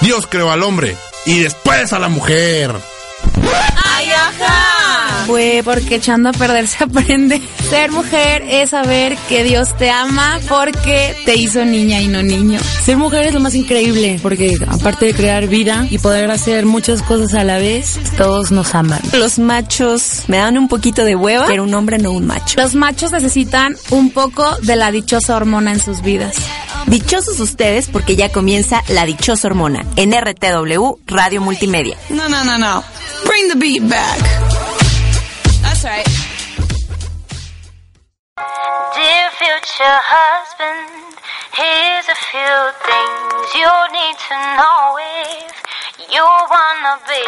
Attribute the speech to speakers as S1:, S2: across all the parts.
S1: Dios creó al hombre y después a la mujer.
S2: Fue porque echando a perder se aprende. Ser mujer es saber que Dios te ama porque te hizo niña y no niño.
S3: Ser mujer es lo más increíble porque aparte de crear vida y poder hacer muchas cosas a la vez, todos nos aman.
S4: Los machos me dan un poquito de hueva, pero un hombre no un macho.
S2: Los machos necesitan un poco de la dichosa hormona en sus vidas.
S4: Dichosos ustedes porque ya comienza la dichosa hormona en RTW Radio Multimedia.
S5: No, no, no, no. Bring the beat back. That's right.
S6: Dear future husband, here's a few things you need to know if you wanna be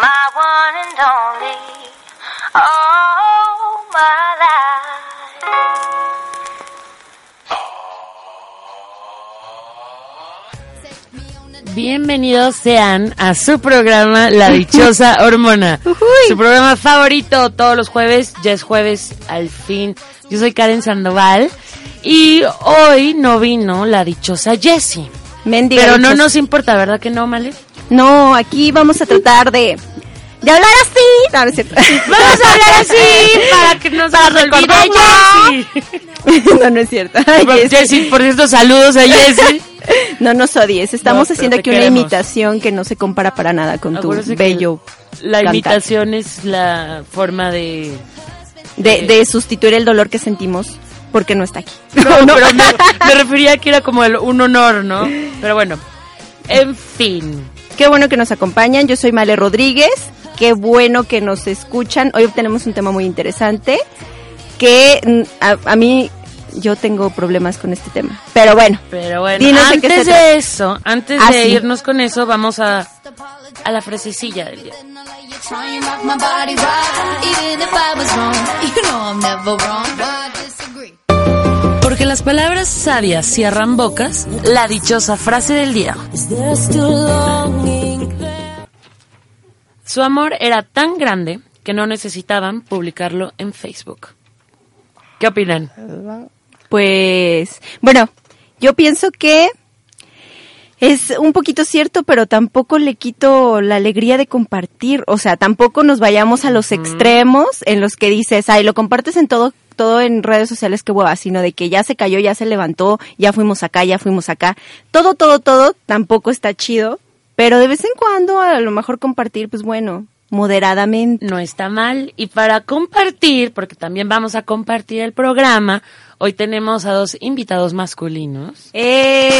S6: my one and only. Oh, my life.
S3: Bienvenidos sean a su programa La Dichosa Hormona. Su programa favorito todos los jueves, ya es jueves al fin. Yo soy Karen Sandoval y hoy no vino la dichosa Jessie.
S4: Mendiga
S3: Pero no nos importa, ¿verdad que no, Male?
S4: No, aquí vamos a tratar de... De hablar así. No, no es cierto.
S3: Vamos a hablar así para que nos olvide Jessie.
S4: no, no es cierto.
S3: Jessie, por cierto, saludos a Jessie.
S4: No nos odies. Estamos
S3: No,
S4: haciendo aquí una
S3: queremos.
S4: imitación que no se compara para nada con tu bello
S3: La
S4: cantar.
S3: imitación es la forma de...
S4: de, de sustituir el dolor que sentimos porque no está aquí.
S3: No, pero me, me refería a que era como el- un honor, ¿no? Pero bueno, en fin.
S4: Qué bueno que nos acompañan. Yo soy Male Rodríguez. Qué bueno que nos escuchan. Hoy tenemos un tema muy interesante que mm, a, a mí yo tengo problemas con este tema. Pero bueno,
S3: Pero bueno,
S4: de
S3: antes de eso, antes
S4: Ah,
S3: de
S4: sí.
S3: irnos con eso, vamos a, a la frasecilla del día. Porque las palabras sabias cierran bocas, la dichosa frase del día. Su amor era tan grande que no necesitaban publicarlo en Facebook. ¿Qué opinan?
S4: Pues bueno, yo pienso que es un poquito cierto, pero tampoco le quito la alegría de compartir. O sea, tampoco nos vayamos a los extremos en los que dices, ay, lo compartes en todo todo en redes sociales, qué hueva, sino de que ya se cayó, ya se levantó, ya fuimos acá, ya fuimos acá. Todo, todo, todo tampoco está chido, pero de vez en cuando a lo mejor compartir, pues bueno, moderadamente.
S3: No está mal. Y para compartir, porque también vamos a compartir el programa, hoy tenemos a dos invitados masculinos.
S4: ¡Eh!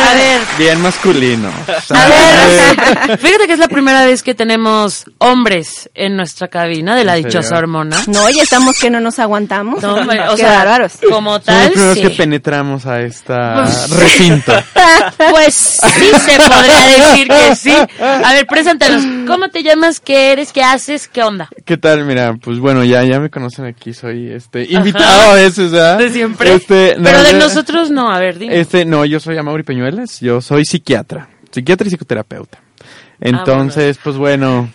S3: A ver,
S7: Bien masculino.
S3: A ver, fíjate que es la primera vez que tenemos hombres en nuestra cabina de la
S7: ¿En
S3: dichosa
S7: serio?
S3: hormona.
S4: No, ya estamos que no nos aguantamos.
S3: No, o sea,
S4: bárbaros.
S3: como
S7: Somos
S3: tal,
S7: los primeros
S3: sí.
S7: que penetramos a esta
S3: Pues-
S7: recinto.
S3: Pues sí se podría decir que sí. A ver, preséntanos. ¿Cómo te llamas? ¿Qué eres? ¿Qué haces? ¿Qué onda?
S7: ¿Qué tal? Mira, pues bueno, ya, ya me conocen aquí, soy este invitado a veces, ¿verdad?
S3: De siempre.
S7: Este, no,
S3: Pero de
S7: yo-
S3: nosotros no, a ver, dime.
S7: Este, no, yo soy Amaury Peñuelas, yo soy psiquiatra, psiquiatra y psicoterapeuta. Entonces, pues bueno,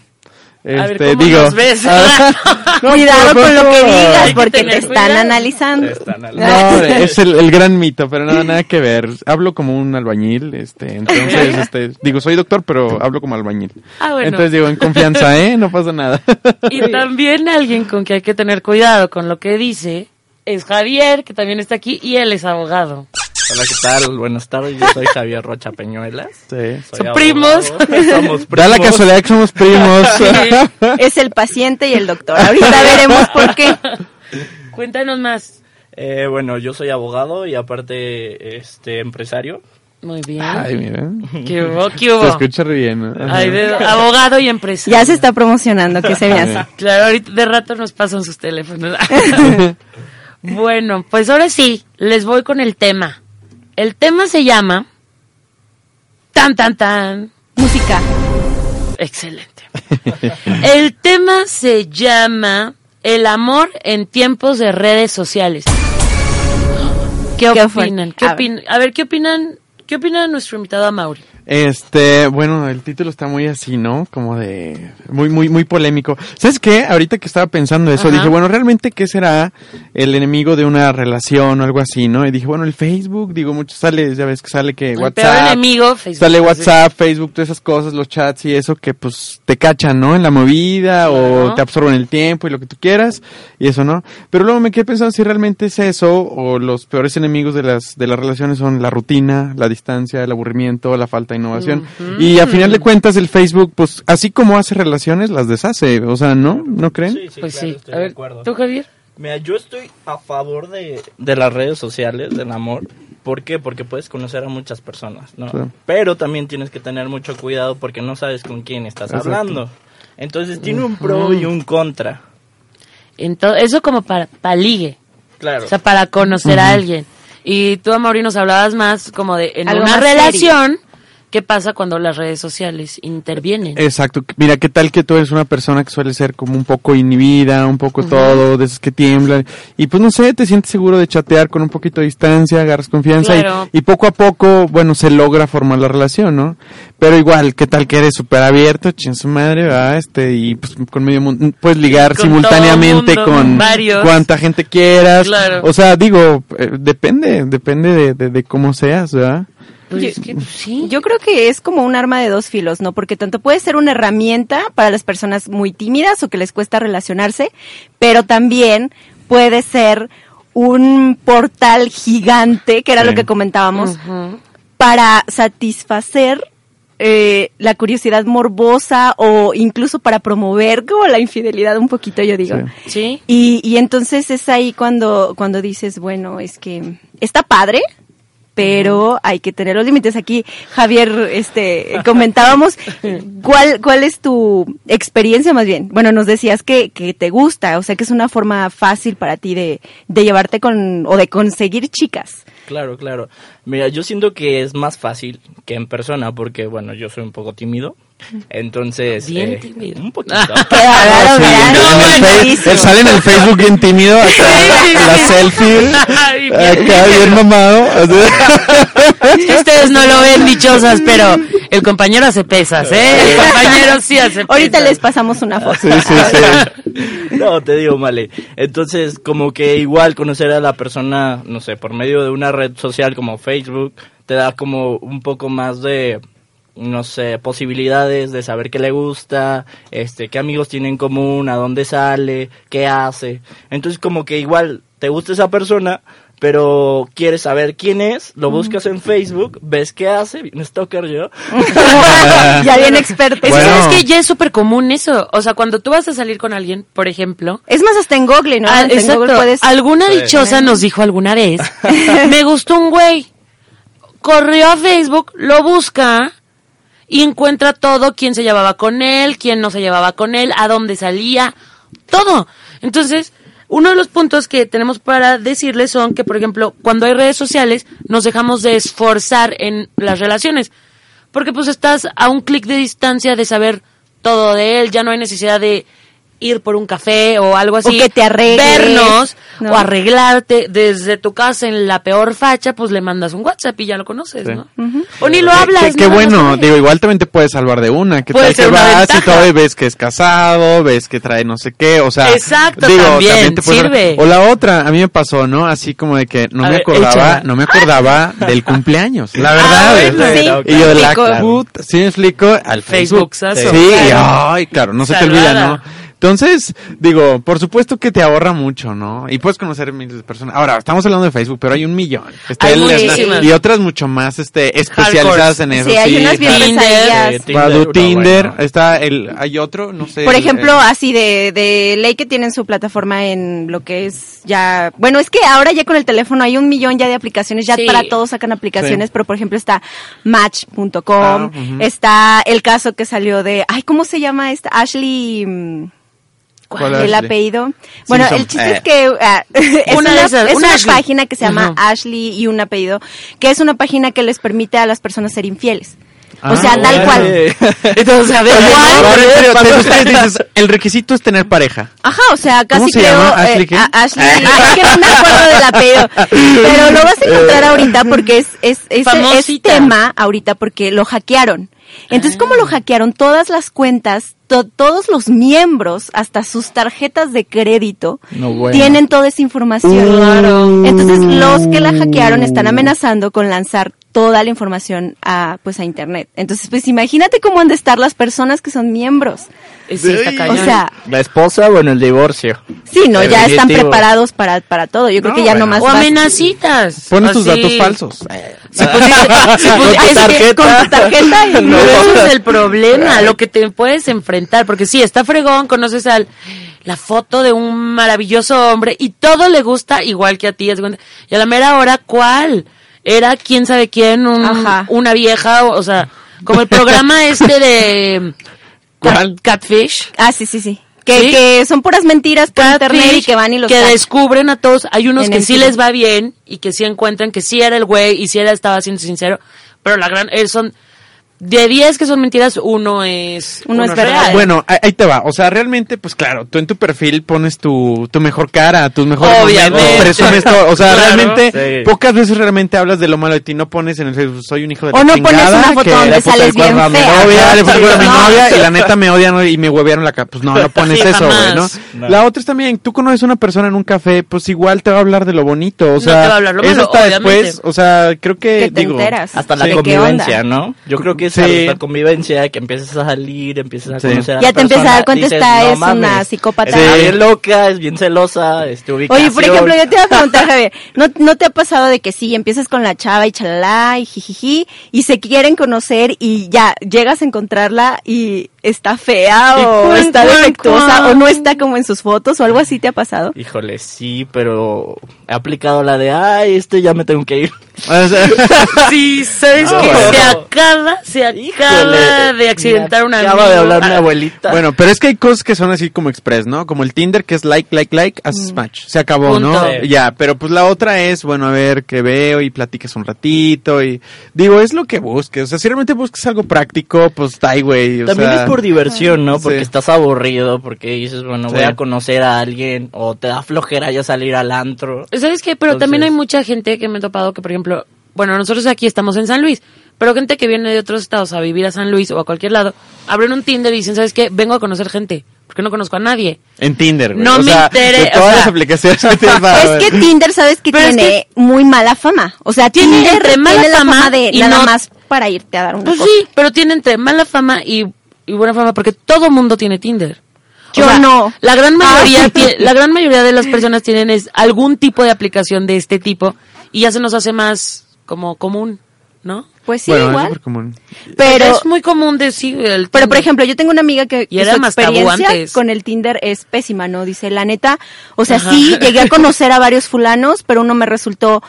S3: ver,
S7: este,
S3: ¿cómo
S7: digo,
S3: nos ves?
S7: ah, no,
S4: Cuidado
S7: pero-
S4: con lo que digas porque te están
S3: cuidado.
S4: analizando.
S7: No, es el, el gran mito, pero nada, nada que ver. Hablo como un albañil, este, entonces, este, digo, soy doctor, pero hablo como albañil.
S3: Ah, bueno.
S7: Entonces digo, en confianza, ¿eh? No pasa nada.
S3: Y también alguien con que hay que tener cuidado con lo que dice es Javier, que también está aquí, y él es abogado.
S8: Hola, ¿qué tal? Buenas tardes, yo soy Javier Rocha Peñuelas.
S7: Sí.
S8: Soy
S3: Son primos.
S8: Somos
S7: Da la
S8: primos.
S7: casualidad que somos primos.
S4: Es el paciente y el doctor. Ahorita veremos por qué.
S3: Cuéntanos más.
S8: Eh, bueno, yo soy abogado y aparte este empresario.
S3: Muy bien.
S7: Ay, mira.
S3: ¿Qué hubo? ¿Qué
S7: Se
S3: hubo?
S7: escucha re bien. ¿no? Ajá.
S3: Ay, de- abogado y empresario.
S4: Ya se está promocionando, ¿qué se me hace?
S3: Claro, ahorita de rato nos pasan sus teléfonos. Bueno, pues ahora sí, les voy con el tema. El tema se llama... Tan, tan, tan.
S4: Música.
S3: Excelente. El tema se llama El amor en tiempos de redes sociales. ¿Qué opinan? ¿Qué
S4: A ver.
S3: A ¿qué opinan? ¿Qué opina nuestro invitado Mauri?
S7: Este, bueno, el título está muy así, ¿no? Como de muy muy muy polémico. ¿Sabes qué? Ahorita que estaba pensando eso,
S3: Ajá.
S7: dije, bueno, realmente qué será el enemigo de una relación o algo así, ¿no? Y dije, bueno, el Facebook, digo, mucho sale, ya ves que sale que
S3: El
S7: WhatsApp.
S3: peor enemigo, Facebook.
S7: Sale WhatsApp, Facebook, todas esas cosas, los chats y eso que pues te cachan, ¿no? En la movida
S3: Claro.
S7: o te absorben el tiempo y lo que tú quieras y eso, ¿no? Pero luego me quedé pensando si realmente es eso o los peores enemigos de las de las relaciones son la rutina, la distancia, el aburrimiento, la falta innovación. Y a final de cuentas el Facebook pues así como hace relaciones las deshace, o sea, ¿no? ¿No creen?
S8: Sí, sí,
S3: Pues
S8: claro,
S3: sí.
S8: estoy
S3: A
S8: de
S3: ver,
S8: acuerdo.
S3: ¿tú, Javier?
S8: Mira, yo estoy a favor de, de las redes sociales, del amor. ¿Por qué? Porque puedes conocer a muchas personas, ¿no?
S7: Sí.
S8: Pero también tienes que tener mucho cuidado porque no sabes con quién estás
S7: Exacto.
S8: hablando. Entonces tiene un pro y un contra.
S3: Entonces, eso como para, para ligue.
S8: Claro.
S3: O sea, para conocer a alguien. Y tú, Amaury, nos hablabas más como de en
S4: Algo
S3: una relación, ¿qué pasa cuando las redes sociales intervienen?
S7: Exacto. Mira, ¿qué tal que tú eres una persona que suele ser como un poco inhibida, un poco todo, de esas que tiemblan? Y pues no sé, te sientes seguro de chatear con un poquito de distancia, agarras confianza y-
S3: Claro.
S7: y, poco a poco, bueno, se logra formar la relación, ¿no? Pero igual, ¿qué tal que eres súper abierto, chin su madre, va, este, y pues con medio mundo, puedes ligar
S3: Con
S7: simultáneamente
S3: mundo,
S7: con
S3: varios.
S7: cuanta gente quieras.
S3: Claro.
S7: O sea, digo, eh, depende, depende de, de, de cómo seas, ¿verdad?
S3: Pues
S4: Yo-
S3: es que, sí.
S4: Yo creo que es como un arma de dos filos, ¿no? Porque tanto puede ser una herramienta para las personas muy tímidas o que les cuesta relacionarse, pero también puede ser un portal gigante, que era
S7: Sí.
S4: lo que comentábamos, para satisfacer eh, la curiosidad morbosa o incluso para promover como la infidelidad un poquito, yo digo.
S7: Sí.
S3: Sí.
S4: Y, y entonces es ahí cuando, cuando dices, bueno, es que está padre, pero hay que tener los límites. Aquí, Javier, este, comentábamos, ¿cuál, cuál es tu experiencia más bien? Bueno, nos decías que, que te gusta, o sea, que es una forma fácil para ti de, de llevarte con, o de conseguir chicas.
S8: Claro, claro. Mira, yo siento que es más fácil que en persona porque, bueno, yo soy un poco tímido. Entonces...
S3: Bien
S8: eh,
S3: tímido.
S8: Un poquito.
S7: Sí,
S4: ¿verdad?
S7: en el
S4: No, buenísimo.
S7: él sale en el Facebook bien tímido, acá, la selfie, acá bien mamado.
S3: Es que ustedes no lo ven dichosas, pero el compañero hace pesas, ¿eh? El compañero sí hace pesas.
S4: Ahorita les pasamos una foto.
S7: Sí, sí, sí.
S8: No, te digo, Male. Entonces, como que igual conocer a la persona, no sé, por medio de una red social como Facebook, te da como un poco más de, no sé, posibilidades de saber qué le gusta, este, qué amigos tiene en común, a dónde sale, qué hace. Entonces, como que igual te gusta esa persona, pero quieres saber quién es, lo buscas en Facebook, ves qué hace, un stalker yo.
S4: ya bien experto.
S3: Es que
S7: Bueno.
S3: sabes que ya es súper común eso. O sea, cuando tú vas a salir con alguien, por ejemplo,
S4: Es más, hasta en Google, ¿no?
S3: Ah,
S4: Hasta en
S3: exacto.
S4: Google puedes...
S3: Alguna
S8: Sí.
S3: dichosa nos dijo alguna vez, me gustó un güey, corrió a Facebook, lo busca y encuentra todo, quién se llevaba con él, quién no se llevaba con él, a dónde salía, todo. Entonces, uno de los puntos que tenemos para decirles son que, por ejemplo, cuando hay redes sociales, nos dejamos de esforzar en las relaciones. Porque pues estás a un clic de distancia de saber todo de él, ya no hay necesidad de ir por un café o algo así.
S4: O que te arregles,
S3: Vernos
S4: ¿no?
S3: o arreglarte desde tu casa en la peor facha, pues le mandas un WhatsApp y ya lo conoces,
S7: Sí.
S3: ¿no? O ni lo hablas.
S7: Qué, qué
S3: nada más
S7: bueno, digo, igual también te puedes salvar de una. Que
S3: Puede
S7: tal
S3: ser
S7: que
S3: una
S7: vas y todo y ves que es casado, ves que trae no sé qué, o sea.
S3: Exacto,
S7: digo,
S3: también,
S7: te puede-
S3: sirve.
S7: O la otra, a mí me pasó, ¿no? Así como de que no
S3: A
S7: me
S3: ver,
S7: acordaba,
S3: échala.
S7: no me acordaba del cumpleaños, la verdad.
S3: Ah, bueno,
S7: sea,
S4: sí,
S7: y yo de la puta, sí me explico, al Facebook.
S3: Facebookazo.
S7: Sí, y, ay, claro, no se te olvida, ¿no? Entonces, digo, por supuesto que te ahorra mucho, ¿no? Y puedes conocer miles de personas. Ahora, estamos hablando de Facebook, pero hay un millón. Está
S3: Hay muchísimas.
S7: y otras mucho más este especializadas en eso.
S4: Sí, hay unas bien
S3: Tinder.
S8: Sí,
S7: Badu,
S8: no,
S7: Tinder,
S8: bueno.
S7: está el, hay otro, no sé.
S4: Por ejemplo,
S7: el-
S4: así de, de ley que tienen su plataforma en lo que es ya... Bueno, es que ahora ya con el teléfono hay un millón ya de aplicaciones, ya
S3: Sí.
S4: para todos sacan aplicaciones,
S7: Sí.
S4: pero por ejemplo está Match.com,
S7: Ah, ujú.
S4: está el caso que salió de... Ay, ¿cómo se llama esta? Ashley...
S7: ¿Cuál
S4: el
S7: Ashley?
S4: apellido. Bueno,
S7: Simpson.
S4: el chiste
S7: Eh.
S4: es que ah, es
S3: Una
S4: una,
S3: de esas,
S4: es
S3: una
S4: una
S3: Ashley.
S4: página que se llama. Ashley y un apellido, que es una página que les permite a las personas ser infieles. O
S7: Ah,
S4: sea, tal
S7: órale.
S4: cual.
S3: Entonces, a ver, ¿cuál?
S7: el requisito es tener pareja.
S4: Ajá, o sea, casi
S7: ¿Cómo se
S4: creo.
S7: llama? ¿Ashley
S4: eh,
S7: qué?
S4: Ashley. es que no me acuerdo del apellido. Pero lo vas a encontrar ahorita porque es, es, es, tema ahorita porque lo hackearon. Entonces, ¿cómo lo hackearon? Todas las cuentas, to- todos los miembros, hasta sus tarjetas de crédito,
S8: No, bueno.
S4: tienen toda esa información.
S3: Claro.
S4: Entonces, los que la hackearon están amenazando con lanzar toda la información a, pues, a internet. Entonces, pues, imagínate cómo han de estar las personas que son miembros.
S3: Eh, Sí, está
S4: O
S3: cañón.
S4: sea,
S8: La esposa o en el divorcio.
S4: Sí, no, ya están preparados para, para todo. Yo creo
S7: No,
S4: que ya
S7: bueno.
S4: nomás
S3: o amenacitas.
S7: Pones tus datos falsos.
S3: Es que
S8: tarjeta.
S4: con tu tarjeta y-
S3: No, ese es el problema, lo que te puedes enfrentar, porque sí, está fregón, conoces al la foto de un maravilloso hombre y todo le gusta igual que a ti, y a la mera hora, ¿cuál? Era quién sabe quién, un- una vieja, o, o sea, como el programa este de
S7: ¿Cuál?
S3: Catfish.
S4: Ah, sí, sí, sí. Que,
S3: Sí.
S4: que son puras mentiras por internet y
S3: Catfish,
S4: que van y los
S3: que descubren a todos. Hay unos
S4: En
S3: que sí les va bien y que sí encuentran que sí era el güey y sí era, estaba siendo sincero, pero la gran, eh, son, de 10 que son mentiras, uno es,
S4: Uno es verdad.
S3: real.
S7: Bueno, ahí te va. O sea, realmente, pues claro, tú en tu perfil pones tu, tu mejor cara, tus mejores
S3: Obviamente.
S7: momentos, presumes todo. O sea,
S3: Claro.
S7: realmente,
S8: Sí.
S7: pocas veces realmente hablas de lo malo de ti. No pones en el Facebook, soy un hijo de
S4: O
S7: la
S4: no pones
S7: chingada,
S4: una foto
S7: que
S4: donde
S7: le puse
S4: sales bien
S7: a mi
S4: fea.
S7: novia, le puse a mi
S4: No.
S7: novia y la neta me odian y me huevearon la cara. Pues no, no pones
S3: Sí,
S7: eso, güey. ¿no?
S8: No.
S7: La otra es también, tú conoces a una persona en un café, pues igual te va a hablar de lo bonito. O
S3: No
S7: sea,
S3: te va a hablar lo
S7: eso
S3: malo, obviamente.
S7: después, o sea, creo que,
S4: Que te
S7: digo,
S4: enteras.
S8: Hasta la
S4: Sí. ¿De qué
S8: convivencia? ¿no? Yo creo que es
S7: Sí.
S8: la convivencia, que empiezas a salir, empiezas a
S7: Sí.
S8: conocer a
S4: Ya te empiezas a dar cuenta,
S8: dices,
S4: esta
S8: "No
S4: es una
S8: mames,
S4: psicópata".
S8: Está
S7: Sí.
S8: bien loca, es bien celosa, este, ubicación.
S4: Oye, por ejemplo, yo te iba a preguntar, Javier, ¿no, ¿no te ha pasado de que sí, empiezas con la chava y chalala y jijiji y se quieren conocer y ya llegas a encontrarla y está fea o está defectuosa o no está como en sus fotos o algo así te ha pasado?
S8: Híjole, sí, pero he aplicado la de, ay, este ya me tengo que ir.
S7: sea,
S3: Sí, sabes
S8: No,
S3: que
S8: bueno.
S3: se acaba, se acaba
S8: Híjole,
S3: de accidentar una
S8: Acaba de hablar mi abuelita.
S7: Bueno, pero es que hay cosas que son así como express, ¿no? Como el Tinder que es like, like, like, haces match. Se acabó,
S3: Punto.
S7: ¿no?
S8: Sí.
S7: Ya, pero pues la otra es, bueno, a ver qué veo y platicas un ratito y digo, es lo que busques. O sea, si realmente buscas algo práctico, pues está ahí, güey.
S8: También
S7: sea,
S8: es por diversión, ¿no? Porque
S7: Sí.
S8: estás aburrido, porque dices, bueno, voy a conocer a alguien, o te da flojera ya salir al antro.
S3: ¿Sabes qué? Pero
S8: Entonces-
S3: también hay mucha gente que me he topado que, por ejemplo, bueno, nosotros aquí estamos en San Luis, pero gente que viene de otros estados a vivir a San Luis o a cualquier lado, abren un Tinder y dicen, ¿sabes qué? Vengo a conocer gente, porque no conozco a nadie.
S7: En Tinder, güey.
S3: No
S7: o
S3: me
S7: sea,
S3: interesa,
S7: todas
S3: o sea-
S7: las aplicaciones que tienes para
S4: Es que Tinder, ¿sabes que
S3: Pero es
S4: tiene muy mala fama? O sea,
S3: Tiene entre mala
S4: tiene la
S3: fama
S4: fama de
S3: y
S4: nada
S3: no-
S4: más para irte a dar una
S3: Pues
S4: cosa.
S3: sí, pero tiene entre mala fama y, y buena fama, porque todo mundo tiene Tinder. O
S4: Yo
S3: sea,
S4: no.
S3: La gran mayoría,
S4: Ah.
S3: tie- la gran mayoría de las personas tienen es algún tipo de aplicación de este tipo y ya se nos hace más como común, ¿no?
S4: Pues sí,
S7: bueno, es
S4: igual.
S7: común.
S4: Pero,
S3: es muy común decir el
S4: Pero, por
S3: Tinder.
S4: ejemplo, yo tengo una amiga que,
S3: Y era
S4: su
S3: más
S4: experiencia con el Tinder es pésima, ¿no? Dice, la neta, o sea,
S3: Ajá.
S4: sí, llegué a conocer a varios fulanos, pero uno me resultó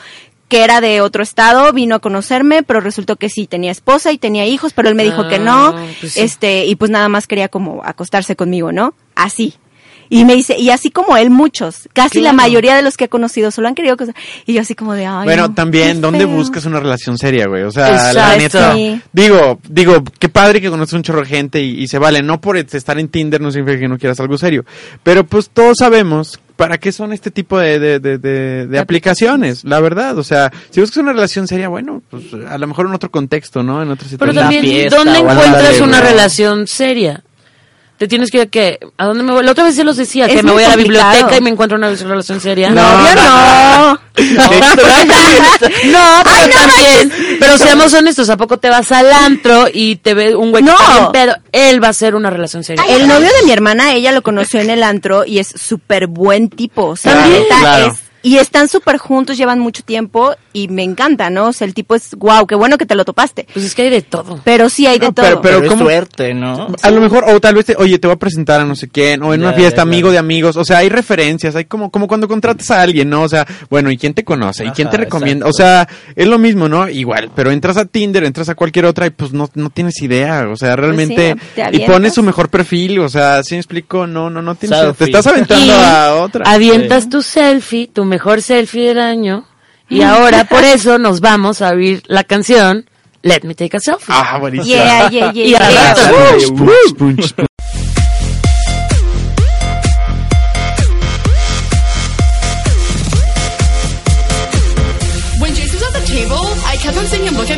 S4: que era de otro estado, vino a conocerme, pero resultó que sí, tenía esposa y tenía hijos, pero él me dijo que no,
S3: Ah, pues sí.
S4: este, y pues nada más quería como acostarse conmigo, ¿no? Así. Y me dice, y así como él, muchos, casi la mayoría de los que he conocido solo han querido acostar. Y yo así como de, ay,
S7: Bueno,
S4: no,
S7: también, ¿dónde
S4: feo".
S7: buscas una relación seria, güey? O sea, la neta.
S4: Sí.
S7: Digo, digo, qué padre que conoces un chorro de gente y, y se vale. No por estar en Tinder no significa que no quieras algo serio. Pero pues todos sabemos para qué son este tipo de, de, de, de- de aplicaciones, la verdad. O sea, si buscas una relación seria, bueno, pues a lo mejor en otro contexto, ¿no? En otra
S3: Pero
S7: situación.
S8: la
S3: también, ¿dónde encuentras una relación seria? Te tienes que ir a qué? ¿A dónde me voy? La otra vez se los decía,
S4: Es
S3: que me voy a la biblioteca y me encuentro una relación seria.
S4: No, yo no.
S3: No, pero también, pero seamos honestos, ¿a poco te vas al antro y te ve un güey que
S4: No.
S3: pedo? Él va a ser una relación seria.
S4: El novio de mi hermana, ella lo conoció en el antro y es súper buen tipo. O sea,
S7: Claro, claro.
S4: es y están súper juntos, llevan mucho tiempo y me encanta, ¿no? O sea, el tipo es, wow, qué bueno que te lo topaste.
S3: Pues es que hay de todo.
S4: Pero sí hay de
S7: No,
S4: todo.
S7: pero-
S8: Pero, es suerte, ¿no?
S7: A lo mejor, o tal vez, te- oye, te voy a presentar a no sé quién, o en una fiesta,
S8: ya,
S7: amigo de amigos, o sea, hay referencias, hay como, como cuando contratas a alguien, ¿no? O sea, bueno, ¿y quién te conoce? ¿Y quién te recomienda?
S8: exacto.
S7: O sea, es lo mismo, ¿no? Igual, pero entras a Tinder, entras a cualquier otra y pues no, no tienes idea, o sea, realmente,
S4: Pues sí, te
S7: y pones su mejor perfil, o sea, ¿sí me explico? No, no, no tienes,
S8: Selfie.
S7: te estás aventando
S3: Y
S7: a otra.
S3: Avientas tu selfie, tu mejor selfie del año. Y ahora por eso nos vamos a oír la canción Let Me Take a Selfie.
S7: Ah, buenísimo.
S4: Yeah, yeah, yeah,
S3: Y
S4: yeah.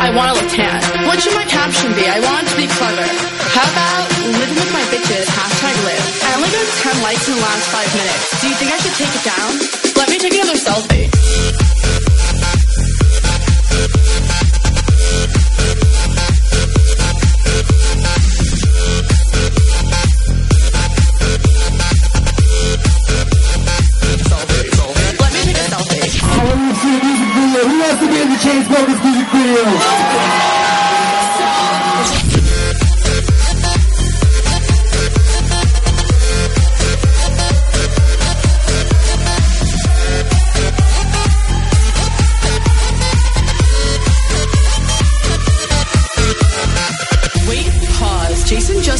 S5: I want to look tan. What should my caption be? I want to be clever. How about living with my bitches, hashtag live. I only got 10 likes in the last five minutes. Do you think I should take it down? Let me take another selfie. Let me you.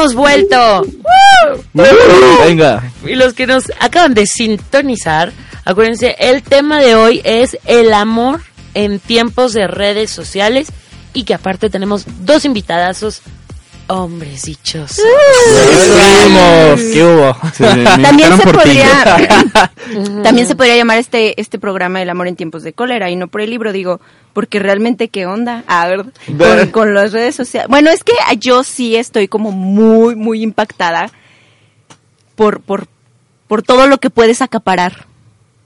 S3: Hemos vuelto.
S8: Venga.
S3: Y los que nos acaban de sintonizar, acuérdense, el tema de hoy es el amor en tiempos de redes sociales y que aparte tenemos dos invitadazos hombres dichosos.
S8: Seguimos. ¿Qué hubo?
S4: También se podría también se podría llamar este este programa El amor en tiempos de cólera y no por el libro digo porque realmente qué onda a ver con, con las redes sociales bueno es que yo sí estoy como muy muy impactada por por por todo lo que puedes acaparar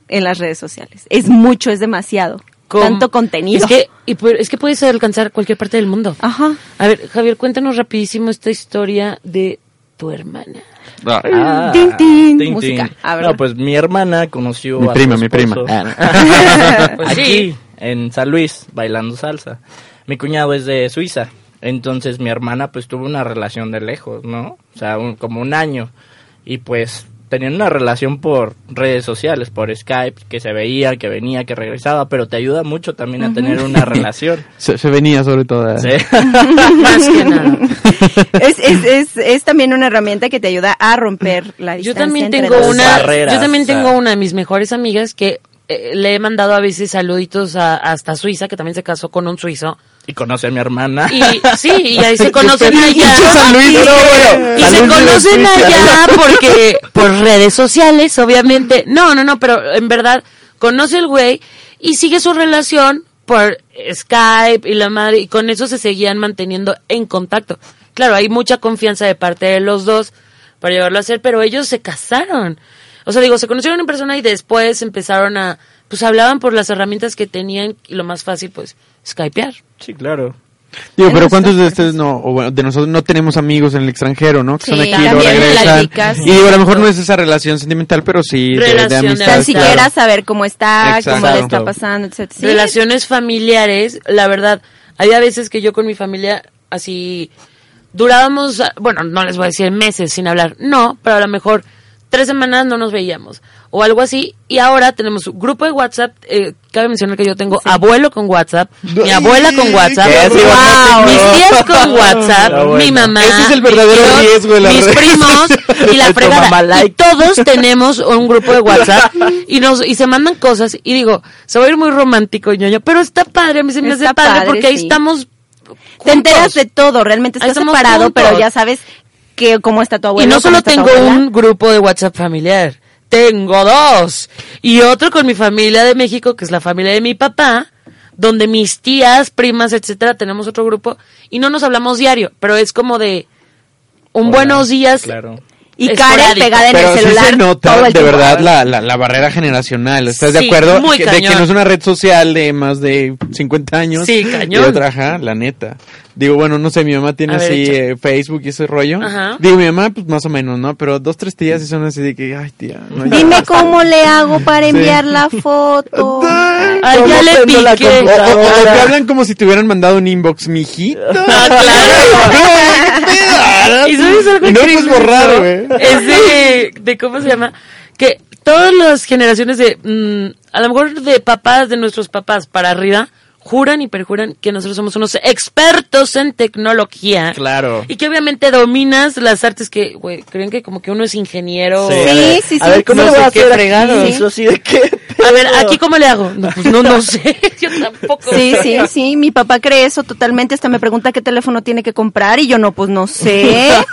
S4: en las redes sociales es mucho es demasiado
S3: Com-
S4: tanto contenido
S3: Es que, y es que puedes alcanzar cualquier parte del mundo.
S4: ajá
S3: A ver, Javier, cuéntanos rapidísimo esta historia de tu hermana.
S8: Ah,
S4: Tin, tin,
S8: tin,
S4: música.
S8: tin.
S4: A ver.
S8: No, pues mi hermana conoció
S7: Mi
S8: a
S7: prima, mi prima. Ah.
S3: Pues
S8: Aquí,
S3: sí.
S8: en San Luis bailando salsa. Mi cuñado es de Suiza, entonces mi hermana pues tuvo una relación de lejos, ¿no? O sea, un- como un año. Y pues tenían una relación por redes sociales, por Skype, que se veía, que venía, que regresaba, pero te ayuda mucho también a tener una relación.
S7: Se, se venía sobre todo. ¿eh?
S8: Sí.
S3: Más que nada.
S4: Es, es, es, es también una herramienta que te ayuda a romper la
S3: Yo
S4: distancia
S3: también
S4: entre
S3: tengo
S4: dos.
S3: una,
S8: barreras,
S3: yo también tengo una de mis mejores amigas que eh, le he mandado a veces saluditos a, hasta Suiza, que también se casó con un suizo.
S8: Y conoce a mi hermana.
S3: Y sí, y ahí se conocen allá.
S7: Luis,
S3: y,
S7: no, bueno,
S3: y se conocen allá porque por redes sociales, obviamente. No, no, no, pero en verdad conoce el güey y sigue su relación por Skype y la madre y con eso se seguían manteniendo en contacto. Claro, hay mucha confianza de parte de los dos para llevarlo a hacer, pero ellos se casaron. O sea, digo, se conocieron en persona y después empezaron a, pues hablaban por las herramientas que tenían y lo más fácil, pues, skypear.
S8: Sí, claro.
S7: Digo, pero ¿cuántos de ustedes no, o bueno, de nosotros no tenemos amigos en el extranjero, no? Que
S4: Sí,
S7: son aquí, luego regresan. Y digo, a lo mejor no es esa relación sentimental, pero sí de, de
S3: Relación de
S7: amistad.
S4: Tan siquiera saber cómo está, cómo le está pasando, etc. Sí.
S3: relaciones familiares, la verdad, había veces que yo con mi familia así durábamos, bueno, no les voy a decir meses sin hablar, no, pero a lo mejor tres semanas no nos veíamos o algo así y ahora tenemos un grupo de WhatsApp, eh, cabe mencionar que yo tengo abuelo con WhatsApp, mi abuela con WhatsApp, mis tías con WhatsApp, mi mamá,
S7: Ese es el
S3: mis
S7: verdadero
S3: tíos,
S7: riesgo de las
S3: mis primos y la fregada. Y todos tenemos un grupo de WhatsApp y nos y se mandan cosas y digo, se va a ir muy romántico ñoño, pero está padre, a mí se me hace
S4: Está
S3: padre,
S4: padre,
S3: porque ahí estamos
S4: Te enteras de todo, realmente estás separado,
S3: juntos.
S4: pero ya sabes que cómo está tu abuelo.
S3: Y no solo tengo un grupo de WhatsApp familiar, tengo dos. Y otro con mi familia de México, que es la familia de mi papá, donde mis tías, primas, etcétera, tenemos otro grupo y no nos hablamos diario, pero es como de un
S8: Hola.
S3: buenos días.
S8: Claro.
S4: Y. Karen pegada en
S7: Pero
S4: el
S7: sí
S4: celular.
S7: se nota
S4: todo el
S7: de
S4: tiempo.
S7: verdad la, la, la barrera generacional. ¿Estás de
S3: Sí,
S7: acuerdo?
S3: muy
S7: Que- de que no es una red social de más de 50 años.
S3: Sí, cañón.
S7: Y otra, ajá, la neta. Digo, bueno, no sé, mi mamá tiene
S3: ver,
S7: así eh, Facebook y ese rollo.
S3: Ajá.
S7: Digo, mi mamá, pues más o menos, ¿no? Pero dos, tres tías sí son así de que, ay, tía. No, ya
S4: Dime
S7: basta.
S4: cómo le hago para enviar la foto.
S3: Ay,
S8: ¿Cómo
S3: ya le
S8: prendo la
S3: piqué.
S7: O, o- o te hablan como si te hubieran mandado un inbox, mijito.
S3: Ah, claro. y sabes algo
S7: Y no puedes
S3: increíble?
S7: borrar, güey.
S3: Es de, de, ¿cómo se llama? Que todas las generaciones de, mm, a lo mejor de papás, de nuestros papás para arriba, juran y perjuran que nosotros somos unos expertos en tecnología.
S8: Claro.
S3: Y que obviamente dominas las artes que, güey, creen que como que uno es ingeniero.
S8: Sí,
S4: Sí,
S8: a ver,
S4: sí,
S8: A
S4: sí.
S8: ver, ¿cómo
S3: No
S8: le voy
S3: sé
S8: a
S3: qué
S8: hacer aquí?
S3: fregados.
S8: Eso así de qué.
S3: A ver? ¿aquí cómo le hago? No, pues no, no sé. Yo tampoco.
S4: Sí,
S3: sé.
S4: sí, sí, mi papá cree eso totalmente, hasta me pregunta qué teléfono tiene que comprar y yo no, pues no sé.